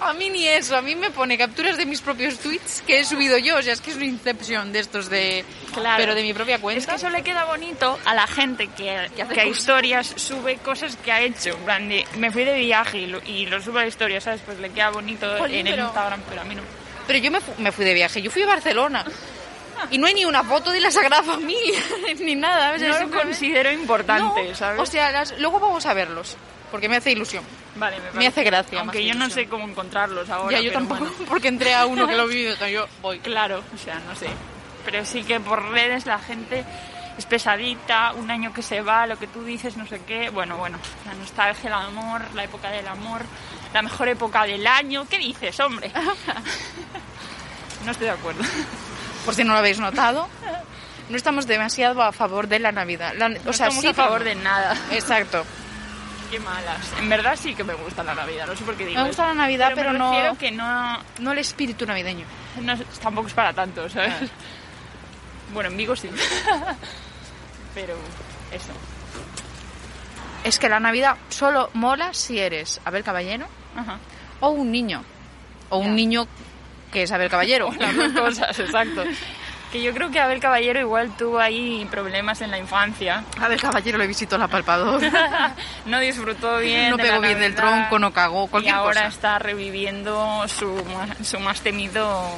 A mí ni eso, a mí me pone capturas de mis propios tweets que he subido yo, o sea, es que es una inception de estos de... Claro. Pero de mi propia Es cuenta. que eso le queda bonito a la gente que, Que hace historias sube cosas que ha hecho. En plan de, me fui de viaje y lo, y lo subo a la historia, ¿sabes? Pues le queda bonito en el pero- Instagram, pero a mí no. Pero yo me, fu- me fui de viaje, yo fui a Barcelona. Y no hay ni una foto de la Sagrada Familia, ni nada. o sea, No lo considero importante, No, ¿sabes? O sea, las- luego vamos a verlos, porque me hace ilusión. vale, me, me parece. hace gracia, Aunque yo no sé cómo encontrarlos ahora. ya yo pero tampoco, bueno. porque entré a uno que lo vi y yo voy. Claro, o sea, no sé. Pero sí que por redes la gente es pesadita, un año que se va, lo que tú dices, no sé qué. Bueno, bueno, la nostalgia, el amor, la época del amor, la mejor época del año. ¿Qué dices, hombre? No estoy de acuerdo. Por si no lo habéis notado, no estamos demasiado a favor de la Navidad. La- No o sea, estamos sí, a favor pero de nada. Exacto. Qué malas. En verdad sí que me gusta la Navidad, no sé por qué digo Me gusta la Navidad, pero, me no, que no, no el espíritu navideño. no tampoco es para tanto, ¿sabes? Ah. Bueno, en Vigo sí. Pero eso. Es que la Navidad solo mola si eres Abel Caballero Ajá. o un niño. O un niño que es Abel Caballero. Las dos cosas, exacto. Que yo creo que Abel Caballero igual tuvo ahí problemas en la infancia. Abel Caballero le visitó la palpador. No disfrutó bien. no de la pegó bien del tronco, no cagó, Y cualquier ahora cosa. está reviviendo su, su más temido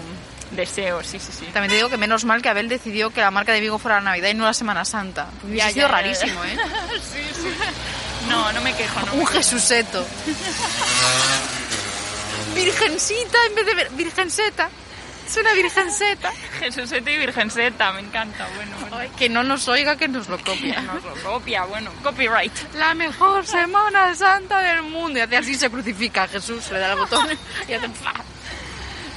deseo, sí, sí, sí. También te digo que menos mal que Abel decidió que la marca de Vigo fuera la Navidad y no la Semana Santa. Ya, sido ya, rarísimo, ¿eh? No, no me quejo, no. Un. Jesuseto. Virgencita en vez de vir- virgenceta. Es una virgenceta. Jesuseta y Virgenceta, me encanta, bueno. bueno. Ay, que no nos oiga, que nos lo copia. Nos lo copia, bueno, copyright. La mejor Semana Santa del mundo. Y hace así se crucifica a Jesús, le da el botón y hace ¡fa!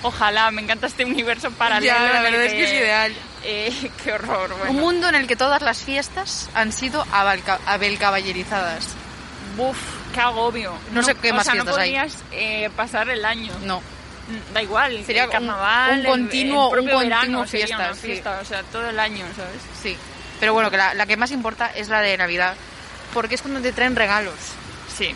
Ojalá, me encanta este universo paralelo. Ya, la verdad es que es ideal. Eh, qué horror, bueno. Un mundo en el que todas las fiestas han sido abelca- abelcaballerizadas. Buf, qué agobio. No sé qué o más sea, fiestas no hay. podrías eh, pasar el año. No. Mm, Da igual, Sería el carnaval, un- continuo- el un continuo verano sería fiesta, una sí. o sea, todo el año, ¿sabes? Sí. Pero bueno, que la, la que más importa es la de Navidad. Porque es cuando te traen regalos. Sí,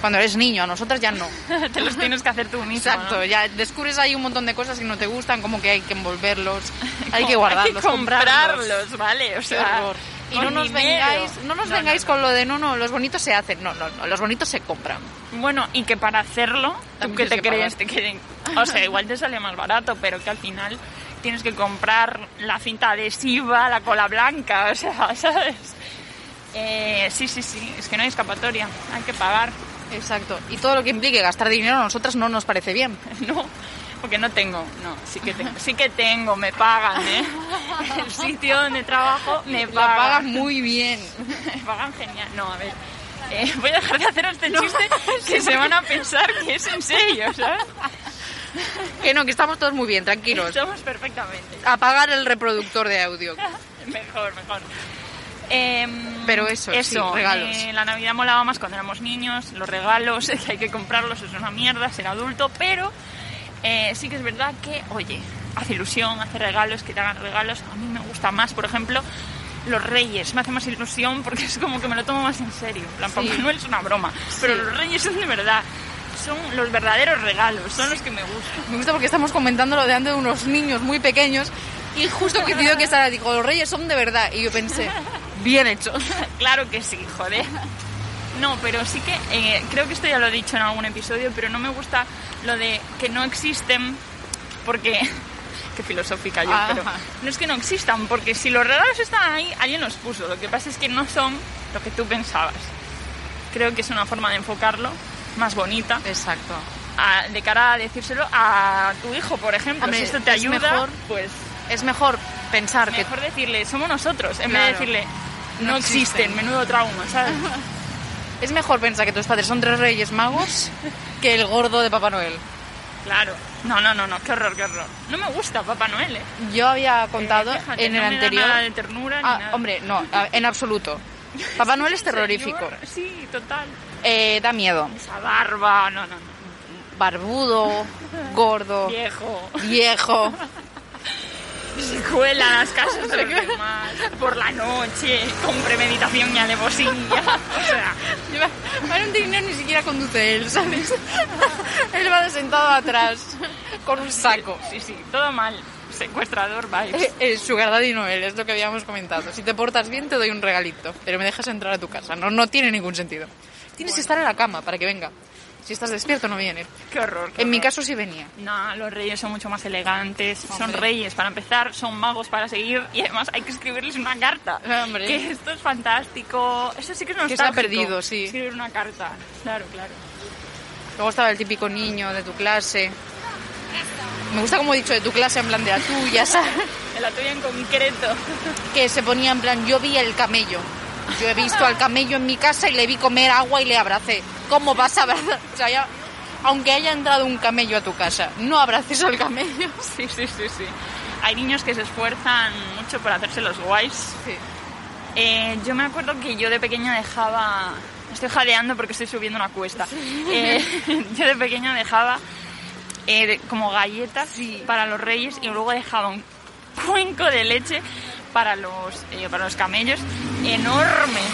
Cuando eres niño, a nosotras ya no. te los tienes que hacer tú mismo. Exacto, ¿no? ya descubres ahí un montón de cosas que no te gustan, como que hay que envolverlos, hay que guardarlos, Hay que comprarlos. comprarlos, ¿vale? O sea. Y no nos dinero. vengáis, no nos No, vengáis no, con lo de no, no, los bonitos se hacen. No, no, no, los bonitos se compran. Bueno, y que para hacerlo, ¿tú qué te que crees? Te quieren... O sea, igual te sale más barato, pero que al final tienes que comprar la cinta adhesiva, la cola blanca, o sea, ¿sabes? Eh, sí, sí, sí, es que no hay escapatoria, hay que pagar. Exacto. Y todo lo que implique gastar dinero a nosotras no nos parece bien. No, porque no tengo, no, sí que tengo, sí que tengo, me pagan, ¿eh? El sitio donde trabajo me pagan. pagan muy bien. Me pagan genial. No, a ver. eh, voy a dejar de hacer este chiste que se van a pensar que es en serio, ¿sabes? Que no, que estamos todos muy bien, tranquilos. Estamos perfectamente. Apagar el reproductor de audio. Mejor, mejor. Em, Pero eso, sí, regalos. eh, la Navidad molaba más cuando éramos niños, los regalos, que hay que comprarlos, es una mierda ser adulto, pero eh, sí que es verdad que, oye, hace ilusión, hace regalos, que te hagan regalos. A mí me gusta más, por ejemplo, los reyes. Me hace más ilusión porque es como que me lo tomo más en serio. Plan, Sí. Papá Noel es una broma, pero los reyes son de verdad. Son los verdaderos regalos, son los que me gustan. Me gusta porque estamos comentando lo de ande de unos niños muy pequeños y justo coincidió que Sara dijo, los reyes son de verdad. Y yo pensé, bien hecho. Claro que sí, joder. No, pero sí que eh, creo que esto ya lo he dicho en algún episodio, pero no me gusta lo de que no existen porque qué filosófica yo, Ajá. pero no es que no existan, porque si los regalos están ahí, alguien los puso. Lo que pasa es que no son lo que tú pensabas. Creo que es una forma de enfocarlo más bonita Exacto. a- de cara a decírselo a tu hijo, por ejemplo. Hombre, si esto te ayuda, mejor pues Es mejor pensar que... mejor decirle, somos nosotros, en vez de decirle, no, No existen, existen. menudo trauma, ¿sabes? Es mejor pensar que tus padres son tres reyes magos que el gordo de Papá Noel. Claro. No, no, no, no, qué horror, qué horror. No me gusta Papá Noel, ¿eh? Yo había contado Eh, fíjate, en no el me da anterior... nada de ternura ni Ah, nada. hombre, no, en absoluto. Papá Noel es Señor, terrorífico. Sí, total. Eh, da miedo. Esa barba, no, no, no. Barbudo, gordo, Viejo. viejo. Se cuela a las casas de los demás. Por la noche, con premeditación y alevosía. O sea, trineo ni siquiera conduce él, ¿sabes? él va sentado atrás con un saco. sí, sí, todo mal. Secuestrador vibes. Eh, eh, Sugar Daddy Noel, es lo que habíamos comentado. Si te portas bien, te doy un regalito, pero me dejas entrar a tu casa. No, no tiene ningún sentido. Tienes que estar en la cama para que venga. Si estás despierto, no viene. Qué horror. qué En mi caso sí venía. No, los reyes son mucho más elegantes, son reyes para empezar, son magos para seguir y además hay que escribirles una carta. Hombre. Que esto es fantástico. Eso sí que es Que nostálgico. se ha perdido, sí. Escribir una carta. Claro, claro. Luego estaba el típico niño de tu clase. Me gusta como he dicho de tu clase, en plan de la tuya, ¿sabes? En la tuya en concreto. Que se ponía en plan, yo vi el camello. Yo he visto al camello en mi casa y le vi comer agua y le abracé. ¿Cómo vas a abrazar? O sea, ya, aunque haya entrado un camello a tu casa, no abraces al camello. Sí, sí, sí, sí. Hay niños que se esfuerzan mucho por hacerse los guays. Sí. Eh, yo me acuerdo que yo de pequeña dejaba... Estoy jadeando porque estoy subiendo una cuesta. Eh, yo de pequeña dejaba eh, como galletas para los reyes y luego dejaba un cuenco de leche para los, eh, para los camellos enormes.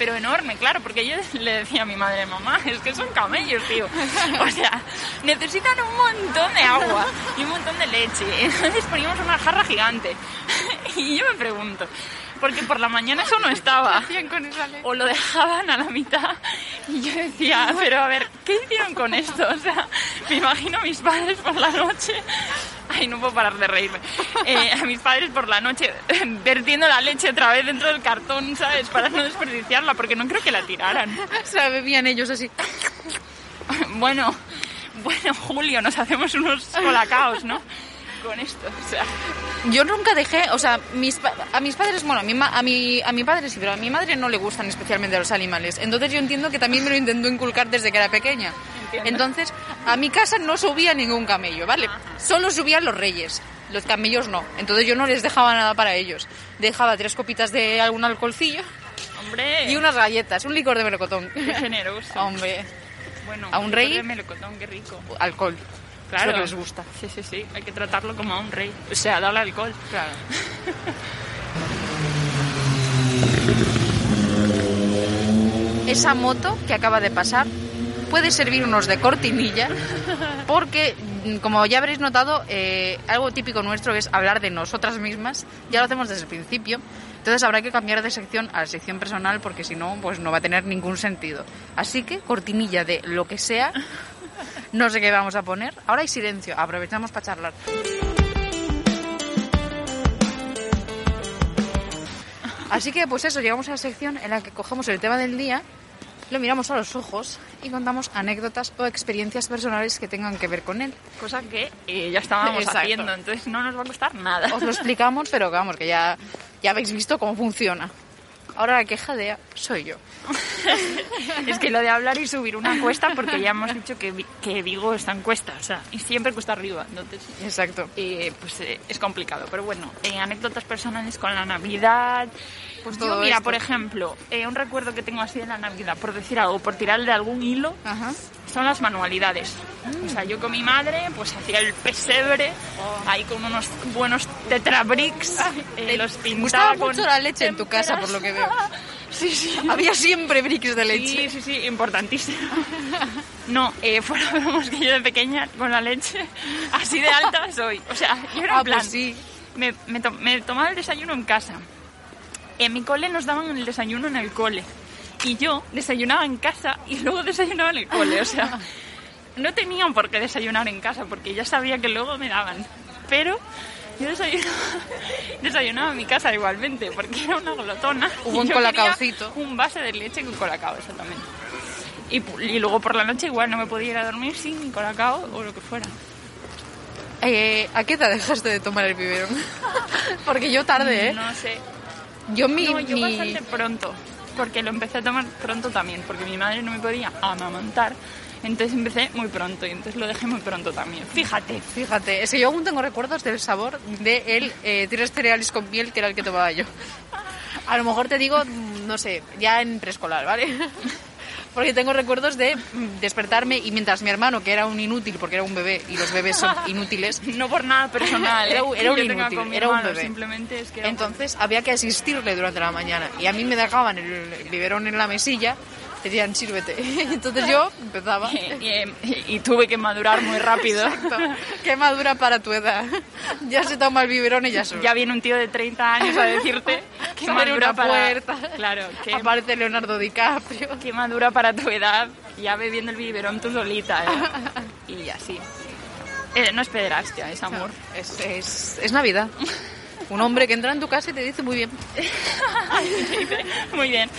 Pero enorme, claro, porque yo le decía a mi madre, mamá, es que son camellos, tío. O sea, necesitan un montón de agua y un montón de leche. Entonces poníamos una jarra gigante. Y yo me pregunto, porque por la mañana eso no estaba o lo dejaban a la mitad y yo decía, pero a ver, ¿qué hicieron con esto? O sea, me imagino a mis padres por la noche, ay, no puedo parar de reírme, Eh, a mis padres por la noche vertiendo la leche otra vez dentro del cartón, ¿sabes? Para no desperdiciarla, porque no creo que la tiraran. O sea, bebían ellos así. Bueno, bueno, Julio, nos hacemos unos colacaos, ¿no? Con esto, o sea, Yo nunca dejé, o sea, mis, a mis padres, bueno, a mi, a, mi, a mi padre sí, pero a mi madre no le gustan especialmente los animales. Entonces yo entiendo que también me lo intentó inculcar desde que era pequeña. Entiendo. Entonces, a mi casa no subía ningún camello, ¿vale? Solo subían los reyes. Los camellos no. Entonces yo no les dejaba nada para ellos. Dejaba tres copitas de algún alcoholcillo hombre, y unas galletas, un licor de melocotón. qué generoso. Hombre, Bueno, ¿A un rey? de melocotón, qué rico. alcohol. Claro. Es lo que les gusta. Sí, sí, sí. Hay que tratarlo como a un rey. O sea, darle alcohol. Claro. esa moto que acaba de pasar puede servirnos de cortinilla porque, como ya habréis notado, eh, algo típico nuestro es hablar de nosotras mismas. Ya lo hacemos desde el principio. Entonces habrá que cambiar de sección a la sección personal porque si no, pues no va a tener ningún sentido. Así que cortinilla de lo que sea. No sé qué vamos a poner. Ahora hay silencio. Aprovechamos para charlar. Así que pues eso, llegamos a la sección en la que cogemos el tema del día, lo miramos a los ojos y contamos anécdotas o experiencias personales que tengan que ver con él. Cosa que eh, ya estábamos Exacto. haciendo, entonces no nos va a costar nada. Os lo explicamos, pero vamos, que ya, ya habéis visto cómo funciona. Ahora la queja de soy yo. es que lo de hablar y subir una cuesta, porque ya hemos dicho que, que Vigo está en cuesta, o sea, y siempre cuesta arriba, entonces Exacto. eh, pues eh, es complicado. Pero bueno, eh, anécdotas personales con la Navidad. Pues Yo, todo mira, esto. por ejemplo, eh, un recuerdo que tengo así de la Navidad, por decir algo, por tirar de algún hilo, Ajá. son las manualidades. O sea, yo con mi madre, pues hacía el pesebre, ahí con unos buenos tetrabricks, eh, los pintaba Gustaba con mucho la leche en tu casa, por lo que veo. Sí, sí. Había siempre bricks de leche. Sí, sí, sí, importantísimo. No, eh, fuera que yo de pequeña con la leche así de alta soy. O sea, yo era Ah, en plan, pues sí. me, me, to- me tomaba el desayuno en casa. En mi cole nos daban el desayuno en el cole. Y yo desayunaba en casa y luego desayunaba en el cole. O sea, no tenían por qué desayunar en casa porque ya sabía que luego me daban. Pero yo desayunaba, desayunaba en mi casa igualmente porque era una glotona. Hubo un quería Un vaso de leche con colacao, exactamente. Y, luego por la noche igual no me podía ir a dormir sin colacao o lo que fuera. Eh, ¿A qué edad dejaste de tomar el biberón? Porque yo tarde, ¿eh? No sé. Yo mi... No, yo mi- bastante pronto, porque lo empecé a tomar pronto también, porque mi madre no me podía amamantar, entonces empecé muy pronto y entonces lo dejé muy pronto también. Fíjate. Fíjate, es que yo aún tengo recuerdos del sabor de el eh, tres cereales con miel que era el que tomaba yo. A lo mejor te digo, mm, no sé, ya en preescolar, ¿vale? Porque tengo recuerdos de mm, despertarme y mientras mi hermano, que era un inútil porque era un bebé y los bebés son inútiles, No por nada personal. Era ¿eh? un- era un yo tenga inútil, era un hermano, bebé. Simplemente es que era un entonces había que asistirle durante la mañana y a mí me dejaban el biberón en la mesilla, decían sírvete. Entonces yo empezaba. y, y- y tuve que madurar muy rápido. Exacto. Qué madura para tu edad. Ya se toma el biberón y ya solo. Ya viene un tío de 30 años a decirte que madura una para... puerta. Claro, que, Aparece Leonardo DiCaprio. que madura para tu edad, ya bebiendo el biberón tú solita. ¿eh? Y así. Eh, no es pederastia, es amor. Es, es, es Navidad. Un hombre que entra en tu casa y te dice muy bien. Muy bien.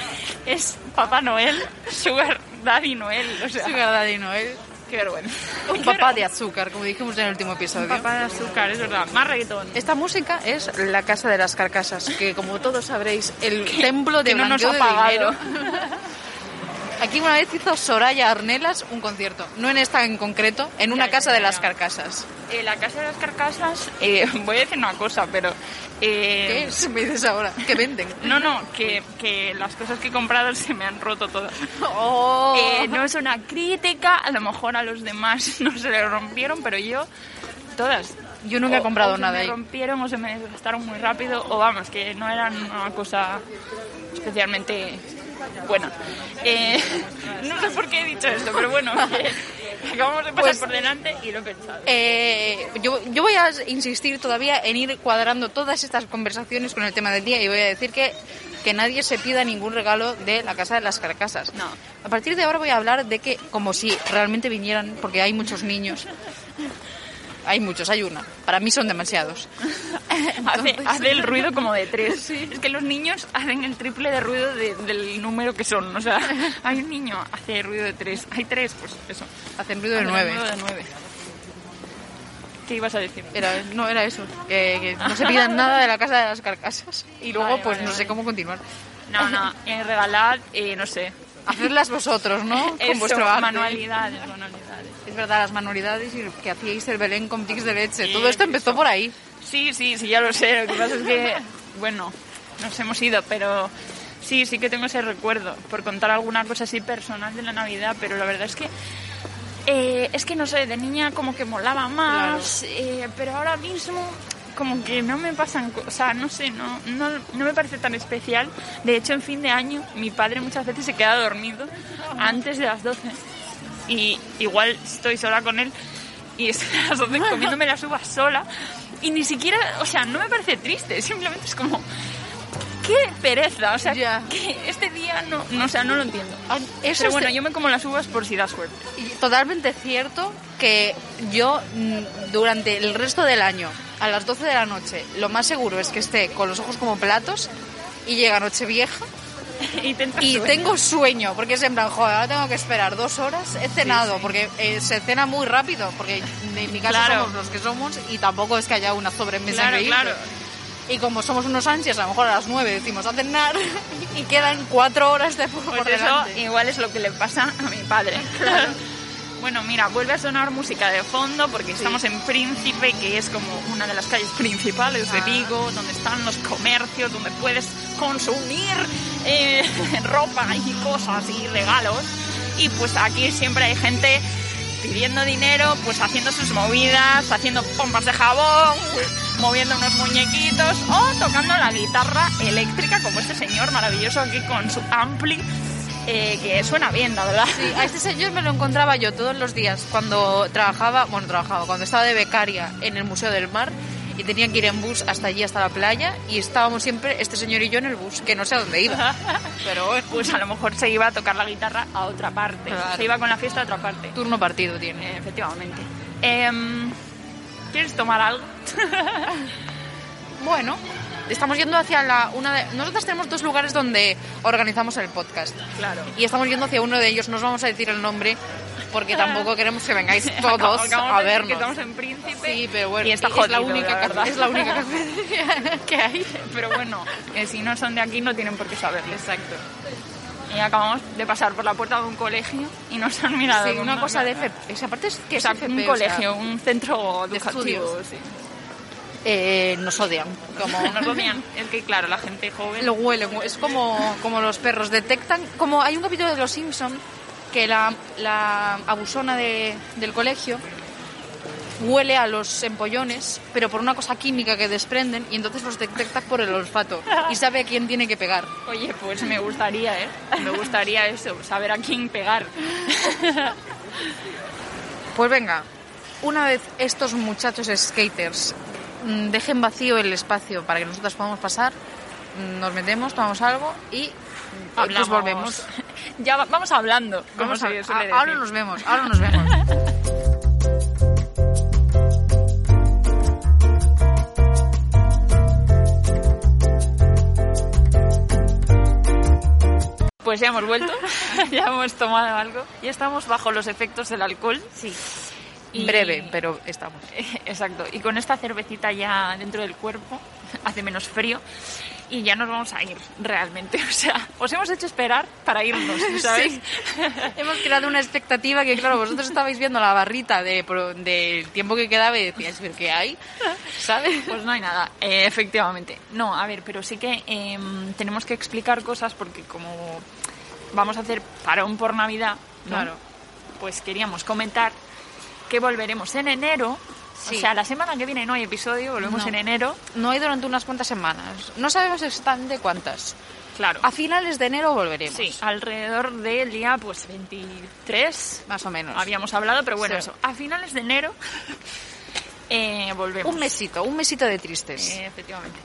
Es Papá Noel, Sugar Daddy Noel. O sea, Sugar Daddy Noel. qué vergüenza. Un papá de azúcar, como dijimos en el último episodio. Papá de azúcar, es verdad. Más reggaetón. Esta música es La Casa de las Carcasas, que como todos sabréis, el templo de que no nos ha de pagado. dinero. Aquí una vez hizo Soraya Arnelas un concierto, no en esta en concreto, en una Ya, ya, casa de las carcasas. Eh, la casa de las carcasas, eh, voy a decir una cosa, pero... eh, ¿Qué es? Me dices ahora, que venden. No, no, que, que las cosas que he comprado se me han roto todas. Oh. Eh, no es una crítica, a lo mejor a los demás no se le rompieron, pero yo, todas. Yo nunca he comprado o nada Se ahí. me rompieron o se me desgastaron muy rápido, o vamos, que no eran una cosa especialmente buena. Eh, no sé por qué he dicho esto, pero bueno, acabamos de pasar Pues- por delante y lo he pensado. Eh, yo, yo voy a insistir todavía en ir cuadrando todas estas conversaciones con el tema del día y voy a decir que, que nadie se pida ningún regalo de la Casa de las Carcasas. No. A partir de ahora voy a hablar de que, como si realmente vinieran, porque hay muchos niños. Hay muchos, hay una. Para mí son demasiados. Hace, Entonces- hace el ruido como de tres. Es que los niños hacen el triple de ruido de- del número que son. O sea, hay un niño, hace ruido de tres. Hay tres, pues eso. Hacen ruido de nueve. ruido de nueve. ¿Qué ibas a decir? Era, no, era eso. Que, que no se pidan nada de la Casa de las Carcasas. Y luego, Vale, pues vale, no sé cómo continuar. No, no, eh, regalad, eh, no sé. Hacerlas vosotros, ¿no? Con Eso, vuestro arte. manualidades, manualidades. Es verdad, las manualidades y que hacíais el Belén con tics de leche. Sí, Todo esto empezó por ahí. Sí, sí, sí, ya lo sé. Lo que pasa es que, bueno, nos hemos ido, pero sí, sí que tengo ese recuerdo por contar alguna cosa así personal de la Navidad, pero la verdad es que eh, es que no sé, de niña como que molaba más, eh, pero ahora mismo como que no me pasan, co- o sea, no sé, no, no, no me parece tan especial. De hecho, en fin de año, mi padre muchas veces se queda dormido antes de las 12 y igual estoy sola con él y estoy a las 12 comiéndome las uvas sola y ni siquiera, o sea, no me parece triste, simplemente es como, qué pereza, o sea, Ya. que este día no, no, o sea, no lo entiendo. Eso Pero bueno, de- yo me como las uvas por si da suerte. Y Totalmente cierto que yo mm, durante el resto del año, a las 12 de la noche, lo más seguro es que esté con los ojos como platos y llega Nochevieja y y tengo sueño, porque es en plan, joder, ahora tengo que esperar dos horas. He cenado, sí. porque eh, se cena muy rápido, porque en mi casa Claro. somos los que somos y tampoco es que haya una sobremesa Claro, increíble. claro. Y como somos unos ansias, a lo mejor a las 9 decimos a cenar y quedan cuatro horas de por Pues eso delante. igual es lo que le pasa a mi padre. Claro. Bueno, mira, vuelve a sonar música de fondo porque estamos en Príncipe, que es como una de las calles principales de Ah. Vigo, donde están los comercios, donde puedes consumir eh, ropa y cosas y regalos. Y pues aquí siempre hay gente pidiendo dinero, pues haciendo sus movidas, haciendo pompas de jabón, moviendo unos muñequitos o tocando la guitarra eléctrica como este señor maravilloso aquí con su ampli, eh, que suena bien, la verdad. Sí, a este señor me lo encontraba yo todos los días cuando trabajaba, bueno, trabajaba, cuando estaba de becaria en el Museo del Mar y tenía que ir en bus hasta allí, hasta la playa, y estábamos siempre, este señor y yo, en el bus, que no sé a dónde iba. Pero bueno, Pues a lo mejor se iba a tocar la guitarra a otra parte, Claro. se iba con la fiesta a otra parte. turno partido tiene. Eh, efectivamente. Em, ¿Quieres tomar algo? Bueno, estamos yendo hacia la una de... Nosotros tenemos dos lugares donde organizamos el podcast. Claro. Y estamos yendo hacia uno de ellos, no os vamos a decir el nombre, porque tampoco queremos que vengáis todos Acabamos a de vernos. Que estamos en Príncipe. Sí, pero bueno, Y está es jodido, la única, la verdad. es la única cafetería que hay. Pero bueno, que si no son de aquí no tienen por qué saberlo. Exacto. Y acabamos de pasar por la puerta de un colegio y nos han mirado. Sí, una cosa de. FP. Esa parte es que O sea, es FP, un o sea, colegio, un centro de educativo. estudios. sí. Eh, nos odian. Como Nos odian. Es que, claro, la gente joven. lo huelen. Es como, como los perros. Detectan. Como hay un capítulo de Los Simpson que la, la abusona de- del colegio huele a los empollones, pero por una cosa química que desprenden y entonces los detecta por el olfato y sabe a quién tiene que pegar. Oye, pues me gustaría, ¿eh? Me gustaría eso, saber a quién pegar. Pues venga, una vez estos muchachos skaters dejen vacío el espacio para que nosotros podamos pasar, mm, nos metemos, tomamos algo y mm, pues Hablamos. volvemos. Ya va- vamos hablando, Vamos se a- suele a- ahora decir. nos vemos, ahora nos vemos. Pues ya hemos vuelto, ya hemos tomado algo, ya estamos bajo los efectos del alcohol. Sí. Y- Breve, pero estamos. Exacto, y con esta cervecita ya dentro del cuerpo, hace menos frío y ya nos vamos a ir realmente. O sea, os hemos hecho esperar para irnos, ¿sabes? Sí. Hemos creado una expectativa que, claro, vosotros estabais viendo la barrita de, del tiempo que quedaba y decíais, ¿pero qué hay? ¿Sabes? Pues no hay nada, eh, efectivamente. No, a ver, pero sí que eh, tenemos que explicar cosas porque como vamos a hacer parón por Navidad, ¿no? Claro. pues queríamos comentar que volveremos en enero. Sí. O sea, la semana que viene no hay episodio, volvemos No. en enero. No hay durante unas cuantas semanas. No sabemos exactamente cuántas. Claro. A finales de enero volveremos. Sí, alrededor del día pues 23 Más o menos. habíamos hablado, pero bueno, Sí. eso, a finales de enero eh, volvemos. Un mesito, un mesito de tristes. Eh, efectivamente.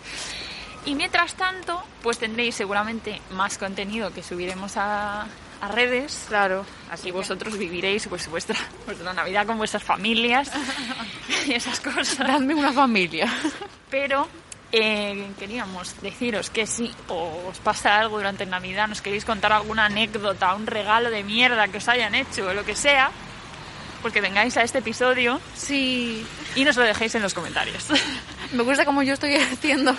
Y mientras tanto, pues tendréis seguramente más contenido que subiremos a, a redes. claro. Así vosotros viviréis pues vuestra, vuestra Navidad con vuestras familias y esas cosas. Dadme una familia. Pero eh, queríamos deciros que si os pasa algo durante Navidad, nos queréis contar alguna anécdota, un regalo de mierda que os hayan hecho o lo que sea, pues que vengáis a este episodio Sí. y nos lo dejéis en los comentarios. Me gusta como yo estoy haciendo.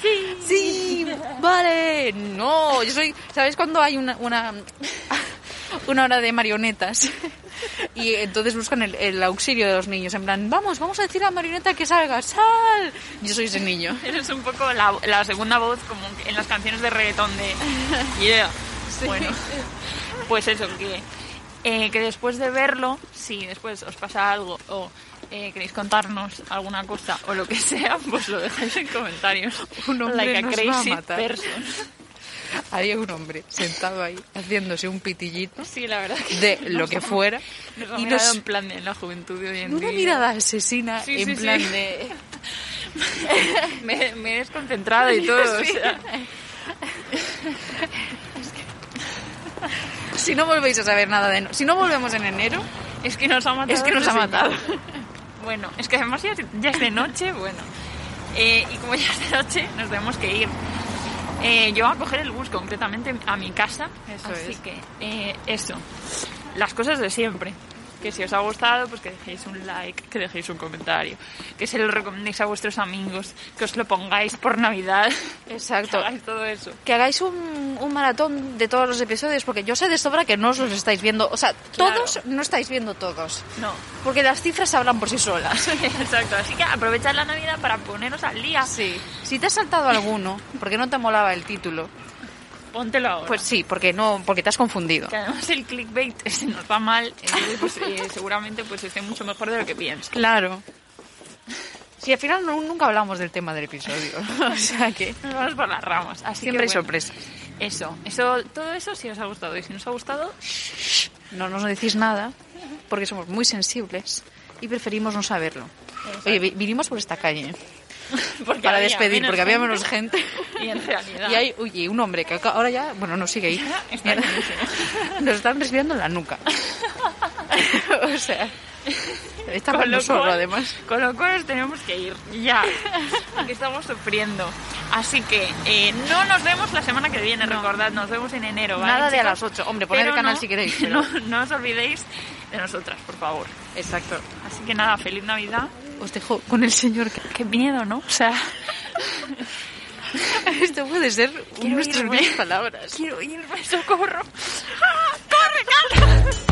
Sí. Sí. Vale. No. Yo soy. ¿Sabes cuando hay una una, una hora de marionetas? Y entonces buscan el, el auxilio de los niños. En plan, vamos, vamos a decir a la marioneta que salga. ¡Sal! Yo soy ese niño. Eres un poco la, la segunda voz como en las canciones de reggaetón de Yeah. Bueno, pues eso, que, eh, que después de verlo, si después os pasa algo o eh, queréis contarnos alguna cosa o lo que sea, pues lo dejáis en comentarios. Un hombre like a nos va a crazy matar. person. Había un hombre sentado ahí haciéndose un pitillito Sí, la verdad que de lo que fuera nos y nos en plan de la juventud de hoy en una día. mirada asesina Sí, en sí, plan de Me, me he desconcentrado y todo. o sea, si no volvéis a saber nada de no- si no volvemos en enero es que nos ha matado. es que nos ha matado. Bueno, es que además ya, es- ya es de noche, bueno. Eh, y como ya es de noche, nos tenemos que ir. Eh, yo a coger el bus concretamente a mi casa. Eso así es. que eh, eso. Las cosas de siempre. Que si os ha gustado, pues que dejéis un like, que dejéis un comentario, que se lo recomendéis a vuestros amigos, que os lo pongáis por Navidad. Exacto. Que hagáis todo eso. que hagáis un, un maratón de todos los episodios porque yo sé de sobra que no os los estáis viendo o sea Claro. todos no estáis viendo todos No. porque las cifras hablan por sí solas Exacto, así que aprovechad la Navidad para poneros al día. sí si te has saltado alguno porque no te molaba el título Póntelo ahora. pues sí porque no porque te has confundido. Que además el clickbait se nos va mal, entonces pues, eh, seguramente pues esté mucho mejor de lo que piensas. claro. Si al final no- nunca hablamos del tema del episodio. O sea que Nos vamos por las ramas, así siempre hay que bueno, sorpresas. Eso, eso, todo eso si os ha gustado. Y si no os ha gustado, no nos decís nada porque somos muy sensibles y preferimos no saberlo. Oye vi- vinimos por esta calle porque para había despedir menos porque había menos gente y en realidad Y hay oye, un hombre que ahora ya, bueno, no sigue ahí. Está. Nos están respirando en la nuca. o sea, solo cual- además. Con lo cual nos tenemos que ir ya, porque estamos sufriendo. Así que eh, no nos vemos la semana que viene, recordad, nos vemos en enero. ¿vale, Nada de a las 8. Hombre, poned el canal no- si queréis. Pero... No, no os olvidéis de nosotras, por favor. Exacto. Así que nada, feliz Navidad os dejo con el señor. Qué miedo, ¿no? O sea... Esto puede ser Quiero nuestras irme. palabras. Quiero irme, socorro. ¡Ah, ¡Corre, calma!